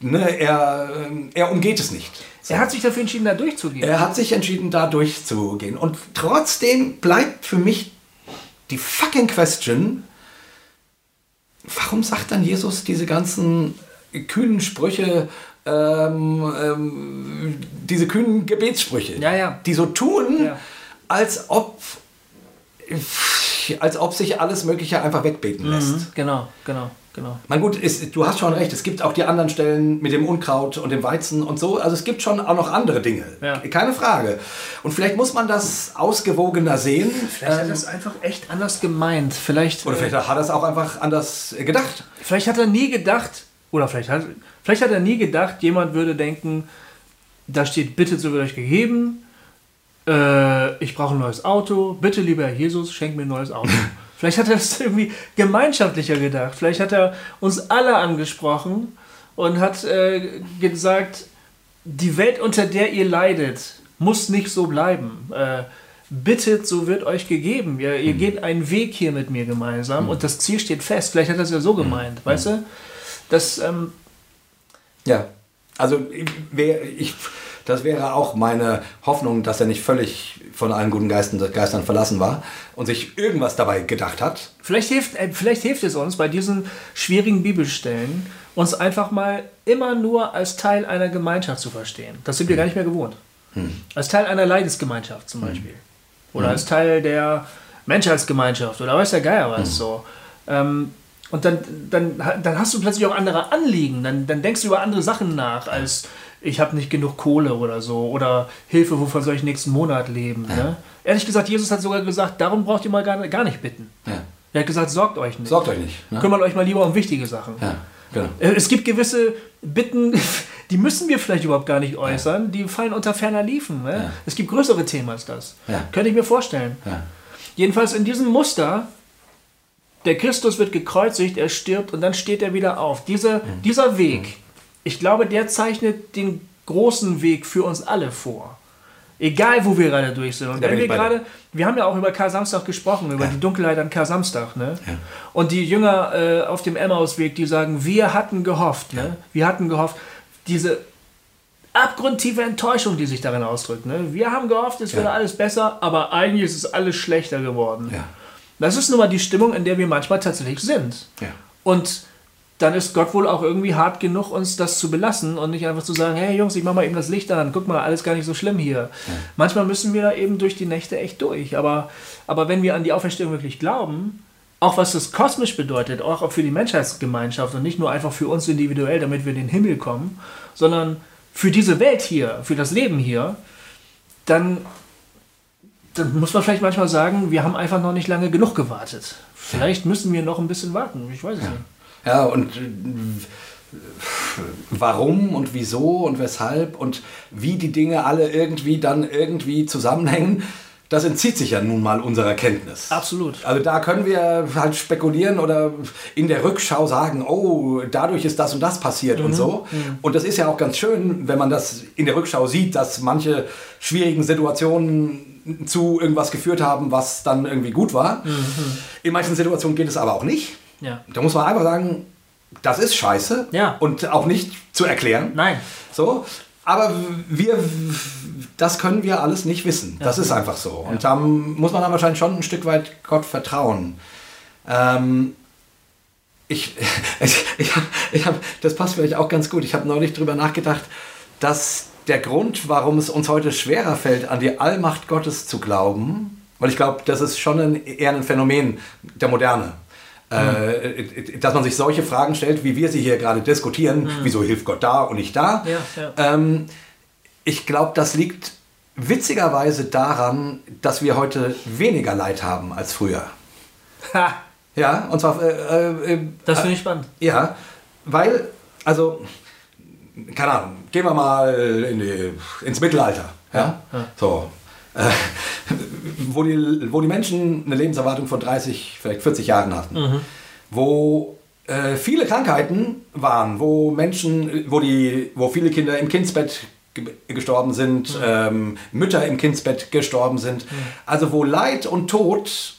Ne, er, er umgeht es nicht. Er hat sich dafür entschieden, da durchzugehen. Er hat sich entschieden, da durchzugehen. Und trotzdem bleibt für mich die fucking Question, warum sagt dann Jesus diese ganzen kühnen Sprüche, ähm, ähm, diese kühnen Gebetssprüche, Ja, ja. die so tun, Ja. als ob als ob sich alles Mögliche einfach wegbeten lässt. Mhm, genau, genau, genau. Na gut, ist, du hast schon recht, es gibt auch die anderen Stellen mit dem Unkraut und dem Weizen und so. Also es gibt schon auch noch andere Dinge. Ja. Keine Frage. Und vielleicht muss man das ausgewogener sehen. Vielleicht hat Ähm, er es einfach echt anders gemeint. Vielleicht, oder äh, vielleicht hat er es auch einfach anders gedacht. vielleicht hat er nie gedacht, oder vielleicht hat, vielleicht hat er nie gedacht, jemand würde denken, da steht, bittet, so wird euch gegeben. Äh, ich brauche ein neues Auto. Bitte, lieber Herr Jesus, schenk mir ein neues Auto. Vielleicht hat er das irgendwie gemeinschaftlicher gedacht. Vielleicht hat er uns alle angesprochen und hat äh, gesagt, die Welt, unter der ihr leidet, muss nicht so bleiben. Äh, bittet, so wird euch gegeben. Ihr, ihr geht einen Weg hier mit mir gemeinsam und das Ziel steht fest. Vielleicht hat er es ja so gemeint, weißt du? Das, ähm, Ja, also wär, ich, das wäre auch meine Hoffnung, dass er nicht völlig von allen guten Geistern, Geistern verlassen war und sich irgendwas dabei gedacht hat. Vielleicht hilft, äh, vielleicht hilft es uns bei diesen schwierigen Bibelstellen, uns einfach mal immer nur als Teil einer Gemeinschaft zu verstehen. Das sind wir gar nicht mehr gewohnt. Als Teil einer Leidensgemeinschaft zum Beispiel. Oder als Teil der Menschheitsgemeinschaft oder weiß der Geier was so. Ähm, und dann, dann, dann hast du plötzlich auch andere Anliegen. Dann, dann denkst du über andere Sachen nach, als ich habe nicht genug Kohle oder so. Oder Hilfe, wovon soll ich nächsten Monat leben. Ne? Ehrlich gesagt, Jesus hat sogar gesagt, darum braucht ihr mal gar, gar nicht bitten. Ja. Er hat gesagt, sorgt euch nicht. Sorgt euch nicht. Ne? Kümmert euch mal lieber um wichtige Sachen. Ja, genau. Äh, Es gibt gewisse Bitten, die müssen wir vielleicht überhaupt gar nicht äußern, die fallen unter ferner Liefen. Ne? Ja. Es gibt größere Themen als das. Ja. Könnte ich mir vorstellen. Ja. Jedenfalls in diesem Muster, der Christus wird gekreuzigt, er stirbt und dann steht er wieder auf. Diese, Mhm. Dieser Weg, ich glaube, der zeichnet den großen Weg für uns alle vor. Egal, wo wir gerade durch sind. Und wenn wir gerade, wir haben ja auch über Kar-Samstag gesprochen, über Ja. die Dunkelheit an Kar-Samstag. Ne? Ja. Und die Jünger äh, auf dem Emmausweg, die sagen, wir hatten gehofft. Ne? Wir hatten gehofft. Diese abgrundtiefe Enttäuschung, die sich darin ausdrückt. Ne? Wir haben gehofft, es würde Ja. alles besser, aber eigentlich ist es alles schlechter geworden. Ja. Das ist nun mal die Stimmung, in der wir manchmal tatsächlich sind. Ja. Und dann ist Gott wohl auch irgendwie hart genug, uns das zu belassen und nicht einfach zu sagen, hey Jungs, ich mach mal eben das Licht an, guck mal, alles gar nicht so schlimm hier. Manchmal müssen wir da eben durch die Nächte echt durch. Aber, aber wenn wir an die Auferstehung wirklich glauben, auch was das kosmisch bedeutet, auch für die Menschheitsgemeinschaft und nicht nur einfach für uns individuell, damit wir in den Himmel kommen, sondern für diese Welt hier, für das Leben hier, dann, dann muss man vielleicht manchmal sagen, wir haben einfach noch nicht lange genug gewartet. Vielleicht müssen wir noch ein bisschen warten. Ich weiß es nicht. Ja, und äh, warum und wieso und weshalb und wie die Dinge alle irgendwie dann irgendwie zusammenhängen, das entzieht sich ja nun mal unserer Kenntnis. Absolut. Also da können wir halt spekulieren oder in der Rückschau sagen, oh, dadurch ist das und das passiert und so. Und das ist ja auch ganz schön, wenn man das in der Rückschau sieht, dass manche schwierigen Situationen zu irgendwas geführt haben, was dann irgendwie gut war. In manchen Situationen geht es aber auch nicht. Ja. Da muss man einfach sagen, das ist scheiße Ja. und auch nicht zu erklären. Nein. So, aber wir, das können wir alles nicht wissen. Das ist einfach so. Und da muss man dann wahrscheinlich schon ein Stück weit Gott vertrauen. Ähm, ich, ich, ich, hab- ich hab, das passt vielleicht auch ganz gut. Ich habe neulich drüber nachgedacht, dass der Grund, warum es uns heute schwerer fällt, an die Allmacht Gottes zu glauben, weil ich glaube, das ist schon ein, eher ein Phänomen der Moderne. Äh, dass man sich solche Fragen stellt, wie wir sie hier gerade diskutieren. Wieso hilft Gott da und nicht da? Ja, ja. Ähm, ich glaube, das liegt witzigerweise daran, dass wir heute weniger Leid haben als früher. Ha, Ja, und zwar. Äh, äh, das finde ich spannend. ja, weil, also, keine Ahnung, gehen wir mal in die, ins Mittelalter. Ja, so. Äh, wo, die, wo die Menschen eine Lebenserwartung von 30, vielleicht 40 Jahren hatten. Wo äh, viele Krankheiten waren, wo Menschen, wo, die, wo viele Kinder im Kindsbett ge gestorben sind, ähm, Mütter im Kindsbett gestorben sind. Also wo Leid und Tod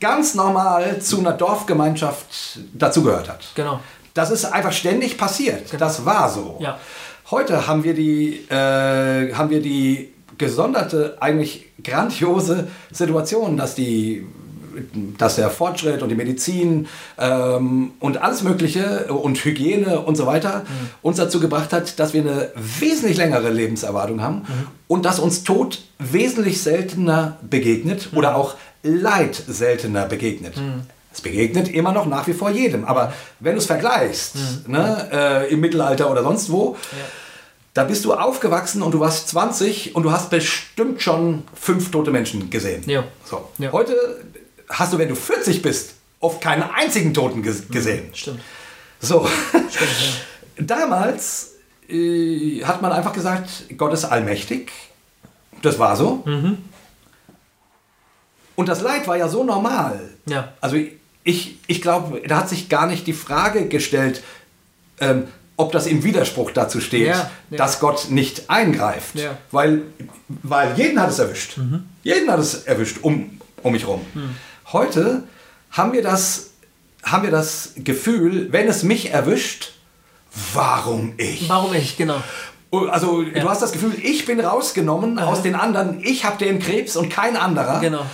ganz normal zu einer Dorfgemeinschaft dazugehört hat. Genau. Das ist einfach ständig passiert. Das war so. Ja. Heute haben wir die, äh, haben wir die gesonderte, eigentlich grandiose Situation, dass die dass der Fortschritt und die Medizin ähm, und alles Mögliche und Hygiene und so weiter uns dazu gebracht hat, dass wir eine wesentlich längere Lebenserwartung haben und dass uns Tod wesentlich seltener begegnet oder auch Leid seltener begegnet. Es begegnet immer noch nach wie vor jedem. Aber wenn du es vergleichst, ne, äh, im Mittelalter oder sonst wo, da bist du aufgewachsen und du warst 20 und du hast bestimmt schon fünf tote Menschen gesehen. Ja. So. Ja. Heute hast du, wenn du 40 bist, oft keinen einzigen Toten ges gesehen. Stimmt. So. Damals äh, hat man einfach gesagt, Gott ist allmächtig. Das war so. Und das Leid war ja so normal. Ja. Also ich, ich glaube, da hat sich gar nicht die Frage gestellt, ähm, ob das im Widerspruch dazu steht, Ja, ja. dass Gott nicht eingreift. Ja. Weil, weil jeden hat es erwischt. Mhm. Jeden hat es erwischt um, um mich rum. Heute haben wir, das, haben wir das Gefühl, wenn es mich erwischt, warum ich? Warum ich, genau. Also du hast das Gefühl, ich bin rausgenommen aus den anderen, ich habe den Krebs und kein anderer. Genau.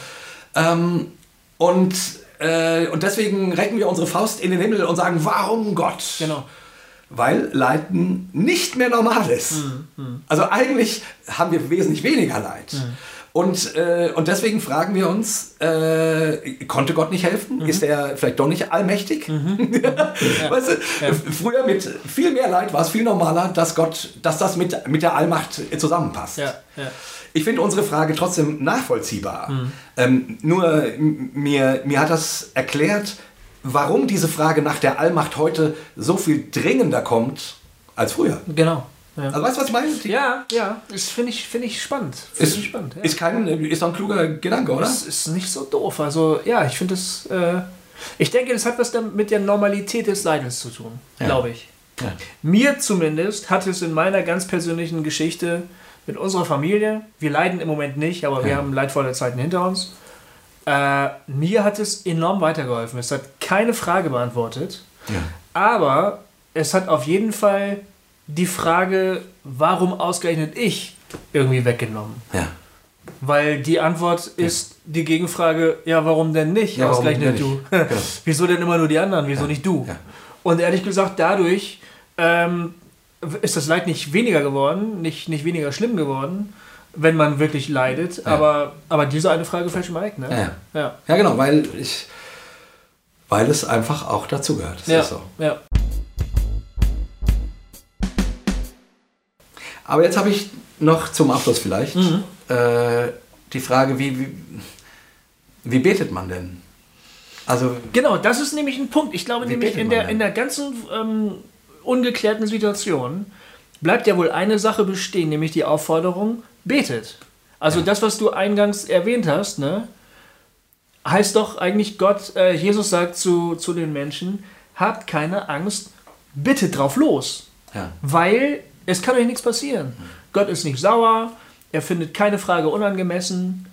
Ähm, und, äh, und deswegen recken wir unsere Faust in den Himmel und sagen, warum Gott? Genau. Weil Leiden nicht mehr normal ist. Also eigentlich haben wir wesentlich weniger Leid. Und, äh, und deswegen fragen wir uns, äh, konnte Gott nicht helfen? Ist er vielleicht doch nicht allmächtig? weißt du, Früher mit viel mehr Leid war es viel normaler, dass Gott, dass das mit, mit der Allmacht zusammenpasst. Ja, ja. Ich finde unsere Frage trotzdem nachvollziehbar. Ähm, nur mir, mir hat das erklärt, warum diese Frage nach der Allmacht heute so viel dringender kommt als früher. Genau. Ja, Also weißt du, was ich meine? Die- ja, ja. Das finde ich, find ich spannend. Find Ist, ich spannend. Ja. ist, kein, ist doch ein kluger Gedanke, oder? Das ist nicht so doof. Also, ja, ich finde es. Äh, ich denke, das hat was mit der Normalität des Leidens zu tun, Ja. glaube ich. Mir zumindest hat es in meiner ganz persönlichen Geschichte mit unserer Familie, wir leiden im Moment nicht, aber wir haben leidvolle Zeiten hinter uns. Äh, mir hat es enorm weitergeholfen. Es hat keine Frage beantwortet, Ja. aber es hat auf jeden Fall die Frage, warum ausgerechnet ich, irgendwie weggenommen. Ja. Weil die Antwort ist die Gegenfrage, ja, warum denn nicht? Ja, ausgerechnet du. nicht? Wieso denn immer nur die anderen? Wieso nicht du? Ja. Und ehrlich gesagt, dadurch ähm, ist das Leid nicht weniger geworden, nicht, nicht weniger schlimm geworden, wenn man wirklich leidet. Aber, aber diese eine Frage fällt schon mal weg, ne? Ja, ja. Ja. Ja, genau, weil ich. Weil es einfach auch dazugehört. Das Ja. ist so. ja. Aber jetzt habe ich noch zum Abschluss vielleicht Mhm. äh, die Frage, wie, wie, wie betet man denn? Also, Genau, das ist nämlich ein Punkt. Ich glaube nämlich in der, denn? in der ganzen ähm, ungeklärten Situation bleibt ja wohl eine Sache bestehen, nämlich die Aufforderung, betet. Also das, was du eingangs erwähnt hast, ne, heißt doch eigentlich Gott, äh, Jesus sagt zu, zu den Menschen, habt keine Angst, bittet drauf los. ja. Weil es kann euch nichts passieren. Gott ist nicht sauer, er findet keine Frage unangemessen,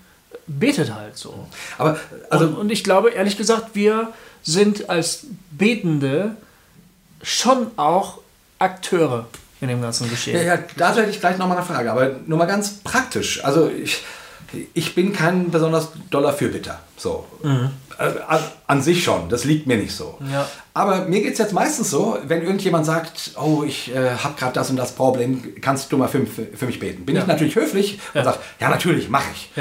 betet halt so. Aber, also, und, und ich glaube, ehrlich gesagt, wir sind als Betende schon auch Akteure in dem ganzen Geschehen. ja, ja, dazu hätte ich gleich nochmal eine Frage, aber nur mal ganz praktisch. Also, ich, ich bin kein besonders doller Fürbitter. So. Äh, an, an sich schon, das liegt mir nicht so. Ja. Aber mir geht es jetzt meistens so, wenn irgendjemand sagt, oh, ich äh, habe gerade das und das Problem, kannst du mal für, für, mich beten? Bin Ja. ich natürlich höflich Ja. und sage, ja, natürlich, mache ich.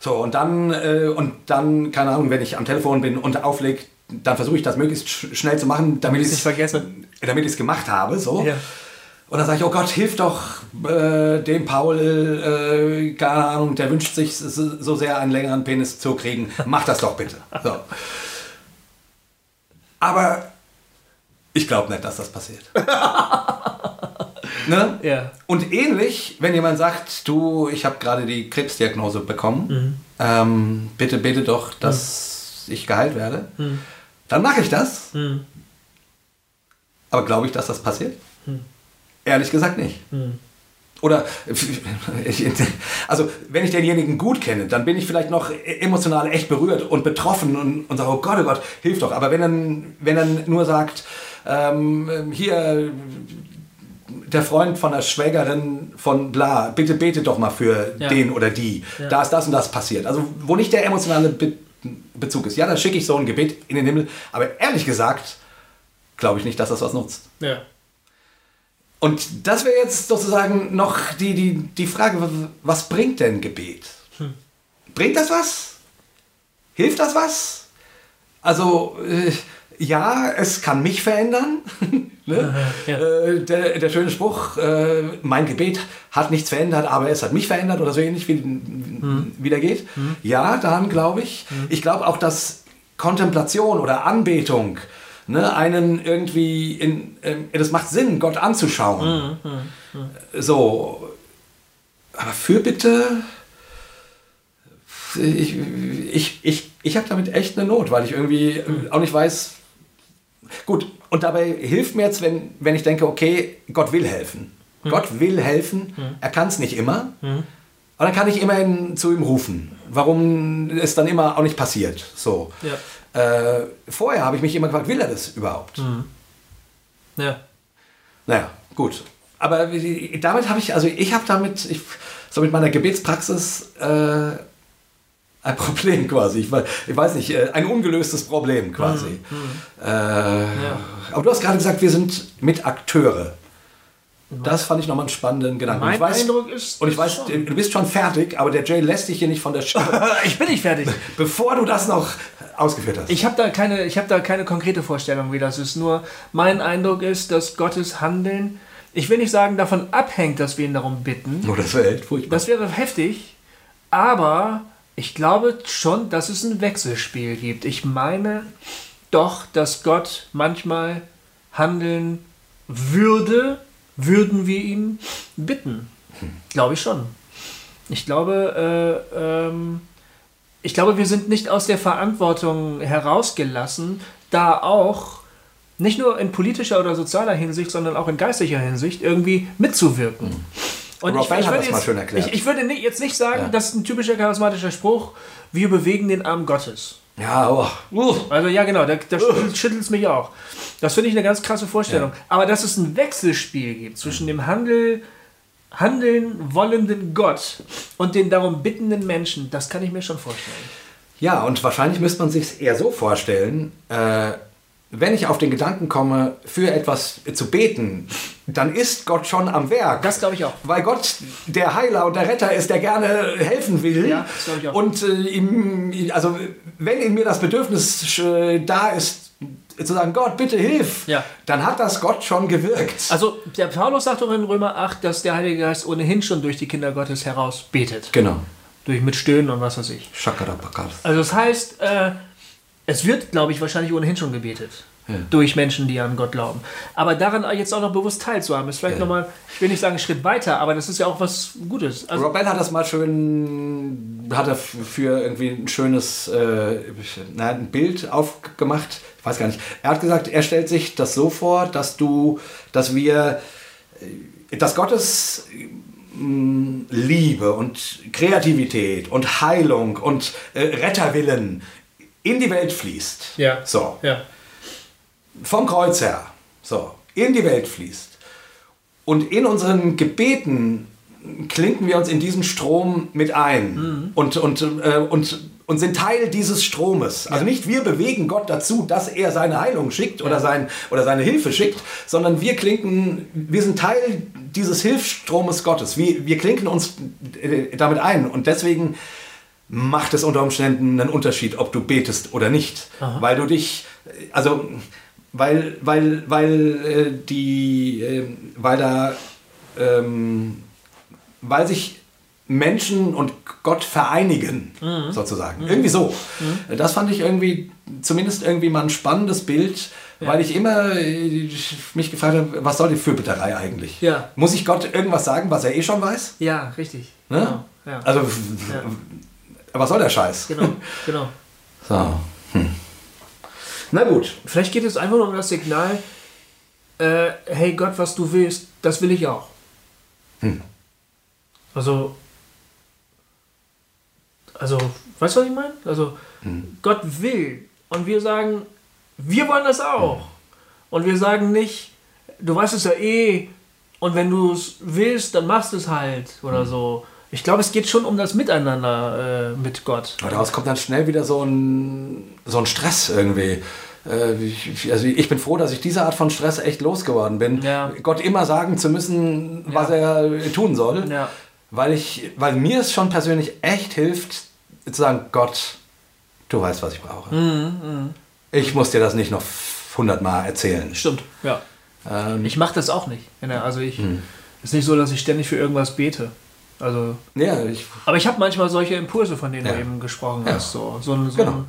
So, und dann, äh, und dann, keine Ahnung, wenn ich am Telefon bin und auflege, dann versuche ich das möglichst sch schnell zu machen, damit ich ich's es nicht vergesse. damit ich es gemacht habe. So. Und dann sage ich, oh Gott, hilf doch äh, dem Paul, äh, keine Ahnung, der wünscht sich so sehr einen längeren Penis zu kriegen. Mach das doch bitte. So. Aber ich glaube nicht, dass das passiert. ne? Ja. Und ähnlich, wenn jemand sagt, du, ich habe gerade die Krebsdiagnose bekommen, ähm, bitte bete doch, dass ich geheilt werde, dann mache ich das. Aber glaube ich, dass das passiert? Ehrlich gesagt nicht. Oder, ich, also, wenn ich denjenigen gut kenne, dann bin ich vielleicht noch emotional echt berührt und betroffen und, und sage, oh Gott, oh Gott, hilf doch. Aber wenn er, wenn nur sagt, ähm, hier, der Freund von der Schwägerin von bla, bitte bete doch mal für Ja. den oder die. Da ist das und das passiert. Also, wo nicht der emotionale Be Bezug ist. Ja, dann schicke ich so ein Gebet in den Himmel. Aber ehrlich gesagt, glaube ich nicht, dass das was nutzt. Ja. Und das wäre jetzt sozusagen noch die, die, die Frage, was bringt denn Gebet? Bringt das was? Hilft das was? Also, äh, ja, es kann mich verändern. ne? Ja. äh, der, der schöne Spruch, äh, mein Gebet hat nichts verändert, aber es hat mich verändert oder so ähnlich, wie, wie der geht. Ja, daran glaube ich. Ich glaube auch, dass Kontemplation oder Anbetung ne, einen irgendwie in, ähm, das macht Sinn, Gott anzuschauen. So, aber Fürbitte, ich, ich, ich, ich habe damit echt eine Not, weil ich irgendwie auch nicht weiß, gut, und dabei hilft mir jetzt, wenn, wenn ich denke, okay, Gott will helfen. Gott will helfen, er kann es nicht immer, aber dann kann ich immerhin zu ihm rufen. Warum es dann immer auch nicht passiert. So. Ja. Äh, vorher habe ich mich immer gefragt, will er das überhaupt? Ja. Naja, gut. Aber damit habe ich, also ich habe damit, ich, so mit meiner Gebetspraxis äh, ein Problem quasi. Ich, ich weiß nicht, äh, ein ungelöstes Problem quasi. Äh, Aber du hast gerade gesagt, wir sind mit Akteure. Das fand ich nochmal einen spannenden Gedanken. Mein ich weiß, Eindruck ist, Und ich weiß, schon. du bist schon fertig, aber der Jay lässt dich hier nicht von der Schippe, Ich bin nicht fertig. bevor du das noch ausgeführt hast. Ich habe da, keine- ich hab da keine konkrete Vorstellung, wie das ist. Nur mein Eindruck ist, dass Gottes Handeln, ich will nicht sagen, davon abhängt, dass wir ihn darum bitten. oh, das wäre echt furchtbar. Das wäre heftig, aber ich glaube schon, dass es ein Wechselspiel gibt. Ich meine doch, dass Gott manchmal handeln würde, würden wir ihn bitten. Glaube ich schon. Ich glaube, äh, ähm, ich glaube, wir sind nicht aus der Verantwortung herausgelassen, da auch nicht nur in politischer oder sozialer Hinsicht, sondern auch in geistlicher Hinsicht irgendwie mitzuwirken. Und Rob Bell hat würde jetzt. Ich, ich würde jetzt nicht sagen, Ja. das ist ein typischer charismatischer Spruch, wir bewegen den Arm Gottes. Ja, oh. Uh. Also ja, genau, da, da schüttelt es mich auch. Das finde ich eine ganz krasse Vorstellung. Aber dass es ein Wechselspiel gibt zwischen dem Handel, handeln wollenden Gott und den darum bittenden Menschen, das kann ich mir schon vorstellen. Ja, und wahrscheinlich müsste man sich eher so vorstellen, äh, wenn ich auf den Gedanken komme, für etwas zu beten, dann ist Gott schon am Werk. Das glaube ich auch. Weil Gott der Heiler und der Retter ist, der gerne helfen will. Ja, das glaube ich auch. Und äh, ihm, also, wenn in mir das Bedürfnis äh, da ist, zu sagen, Gott, bitte hilf, Ja. dann hat das Gott schon gewirkt. Also der Paulus sagt doch in Römer 8, dass der Heilige Geist ohnehin schon durch die Kinder Gottes heraus betet. Genau. Durch mit Stöhnen und was weiß ich. Shakarapakas. Also das heißt, äh, es wird, glaube ich, wahrscheinlich ohnehin schon gebetet. Durch Menschen, die an Gott glauben. Aber daran jetzt auch noch bewusst teilzuhaben, ist vielleicht Ja. nochmal, ich will nicht sagen einen Schritt weiter, aber das ist ja auch was Gutes. Also, Rob Bell hat das mal schön, hat er für irgendwie ein schönes äh, na, ein Bild aufgemacht. Ich weiß gar nicht. Er hat gesagt, er stellt sich das so vor, dass du, dass wir, äh, dass Gottes mh, Liebe und Kreativität und Heilung und äh, Retterwillen in die Welt fließt. Ja. So ja. vom Kreuz her, so, in die Welt fließt. Und in unseren Gebeten klinken wir uns in diesen Strom mit ein und, und, äh, und, und sind Teil dieses Stromes. Also nicht wir bewegen Gott dazu, dass er seine Heilung schickt oder, sein, oder seine Hilfe schickt, sondern wir klinken, wir sind Teil dieses Hilfsstromes Gottes. Wir, wir klinken uns äh, damit ein und deswegen macht es unter Umständen einen Unterschied, ob du betest oder nicht. Weil du dich, also, weil, weil, weil äh, die, äh, weil da, ähm, weil sich Menschen und Gott vereinigen, sozusagen. Irgendwie so. Das fand ich irgendwie, zumindest irgendwie mal ein spannendes Bild, weil ich immer äh, mich gefragt habe, was soll die Fürbitterei eigentlich? Ja. Muss ich Gott irgendwas sagen, was er eh schon weiß? ja, richtig. Ne? Genau. Ja. Also, was soll der Scheiß? genau, genau. So. Hm. Na gut. Vielleicht geht es einfach nur um das Signal, äh, hey Gott, was du willst, das will ich auch. Also, also, weißt du, was ich meine? Also, Gott will und wir sagen, wir wollen das auch. Und wir sagen nicht, du weißt es ja eh und wenn du es willst, dann machst du es halt oder so. Ich glaube, es geht schon um das Miteinander äh, mit Gott. Aber daraus kommt dann schnell wieder so ein, so ein Stress irgendwie. Äh, ich, also ich bin froh, dass ich diese Art von Stress echt losgeworden bin. Ja. Gott immer sagen zu müssen, was er tun soll. Ja. Weil, ich, weil mir es schon persönlich echt hilft, zu sagen, Gott, du weißt, was ich brauche. Mhm, Ich muss dir das nicht noch hundertmal erzählen. Stimmt, ja. Ähm, Ich mache das auch nicht. Ja, Also ich ist nicht so, dass ich ständig für irgendwas bete. Also, ja, ich, aber ich habe manchmal solche Impulse, von denen Ja. du eben gesprochen Ja. hast. So, so, so Genau.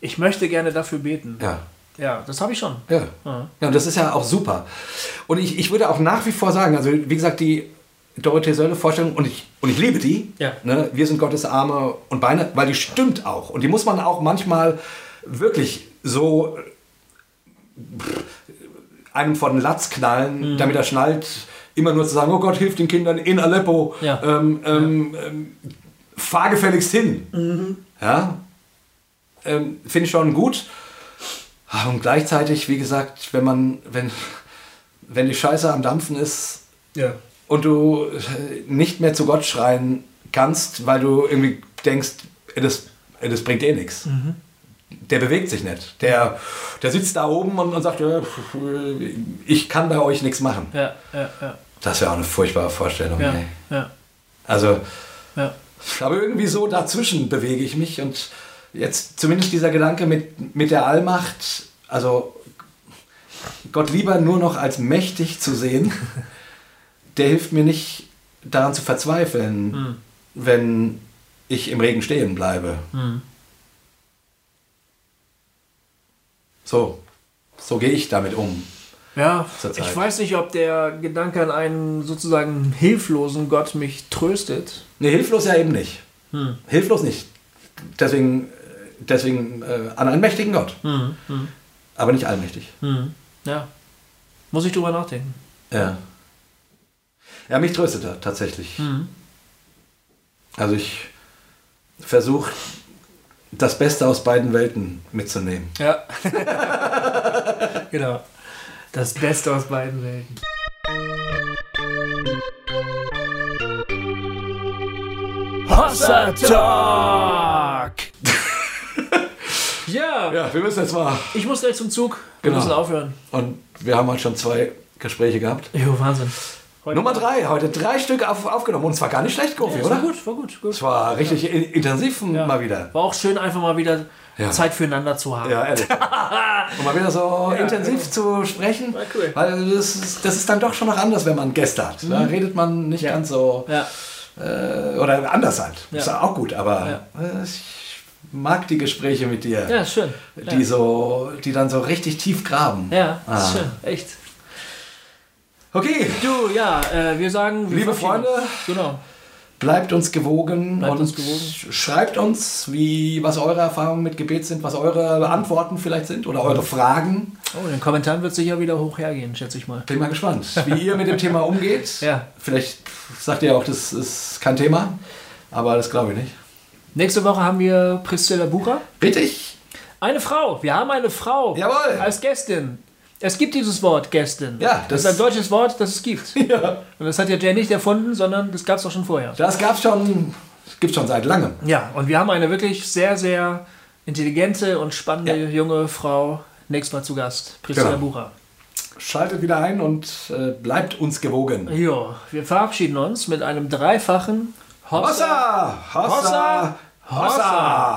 ich möchte gerne dafür beten. ja. Ja, das habe ich schon. Ja. ja, und das ist ja auch super. Und ich, ich würde auch nach wie vor sagen, also wie gesagt, die Dorothee Sölle-Vorstellung, und ich, und ich liebe die, Ja. ne, wir sind Gottes Arme und Beine, weil die stimmt auch. Und die muss man auch manchmal wirklich so pff, einem vor den Latz Mhm. knallen, damit er schnallt, immer nur zu sagen, oh Gott, hilf den Kindern in Aleppo, Ja. ähm, ähm, ähm, fahr gefälligst hin. Mhm. Ja, ähm, finde ich schon gut. Ah, Und gleichzeitig, wie gesagt, wenn man, wenn, wenn die Scheiße am Dampfen ist Ja. und du äh, nicht mehr zu Gott schreien kannst, weil du irgendwie denkst, das, das bringt eh nichts. Der bewegt sich nicht. Der, der sitzt da oben und, und sagt, ja, ich kann bei euch nichts machen. Ja, ja, ja. Das wäre auch eine furchtbare Vorstellung. Ja, ja, Also, ja. aber irgendwie so dazwischen bewege ich mich und jetzt zumindest dieser Gedanke mit, mit der Allmacht, also Gott lieber nur noch als mächtig zu sehen, der hilft mir nicht daran zu verzweifeln, wenn ich im Regen stehen bleibe. So, so gehe ich damit um. Ja, ich weiß nicht, ob der Gedanke an einen sozusagen hilflosen Gott mich tröstet. Nee, hilflos ja eben nicht. Hilflos nicht. Deswegen, deswegen äh, an einen mächtigen Gott. Aber nicht allmächtig. Ja. Muss ich drüber nachdenken. Ja. Ja, mich tröstet er tatsächlich. Also ich versuche das Beste aus beiden Welten mitzunehmen. Ja. genau. Das Beste aus beiden Welten. Hossa Talk! ja, Ja, wir müssen jetzt mal. ich muss gleich zum Zug. Wir Genau. müssen aufhören. Und wir haben heute schon zwei Gespräche gehabt. Jo, Wahnsinn. Heute Nummer drei, heute drei Stück auf, aufgenommen. Und es war gar nicht schlecht, Kofi, Ja, oder? war gut, war gut, gut. Es war richtig in- intensiv Ja. mal wieder. War auch schön, einfach mal wieder Ja. Zeit füreinander zu haben. Ja, ehrlich. Und mal wieder so intensiv zu sprechen. War cool. Weil das ist, das ist dann doch schon noch anders, wenn man Gäste hat. Da redet man nicht Mhm. Ja. ganz so. Ja. Äh, oder anders halt. Ist Ja. auch gut, aber äh, ich mag die Gespräche mit dir. Ja, schön. Die, so, die dann so richtig tief graben. Ja, Ah. schön. Echt. Okay, Du, ja, äh, wir sagen. Wir Liebe Freunde. Genau. bleibt uns gewogen Bleibt und uns gewogen. schreibt uns, wie, was eure Erfahrungen mit Gebet sind, was eure Antworten vielleicht sind oder eure Fragen. Oh, in den Kommentaren wird sicher wieder hoch hergehen, schätze ich mal. Bin mal gespannt, wie ihr mit dem Thema umgeht. Ja. Vielleicht sagt ihr auch, das ist kein Thema, aber das glaube ich nicht. Nächste Woche haben wir Priscilla Bucher. Richtig. Eine Frau. Wir haben eine Frau. Jawohl. Als Gästin. Es gibt dieses Wort Gästin. Ja, das, das- ist ein deutsches Wort, das es gibt. Ja. Und das hat ja Jay nicht erfunden, sondern das gab es auch schon vorher. Das gab es schon, schon seit langem. Ja, und wir haben eine wirklich sehr, sehr intelligente und spannende Ja. junge Frau nächstes Mal zu Gast. Priscilla Genau. Bucher. Schaltet wieder ein und äh, bleibt uns gewogen. Jo, wir verabschieden uns mit einem dreifachen Hossa! Hossa! Hossa!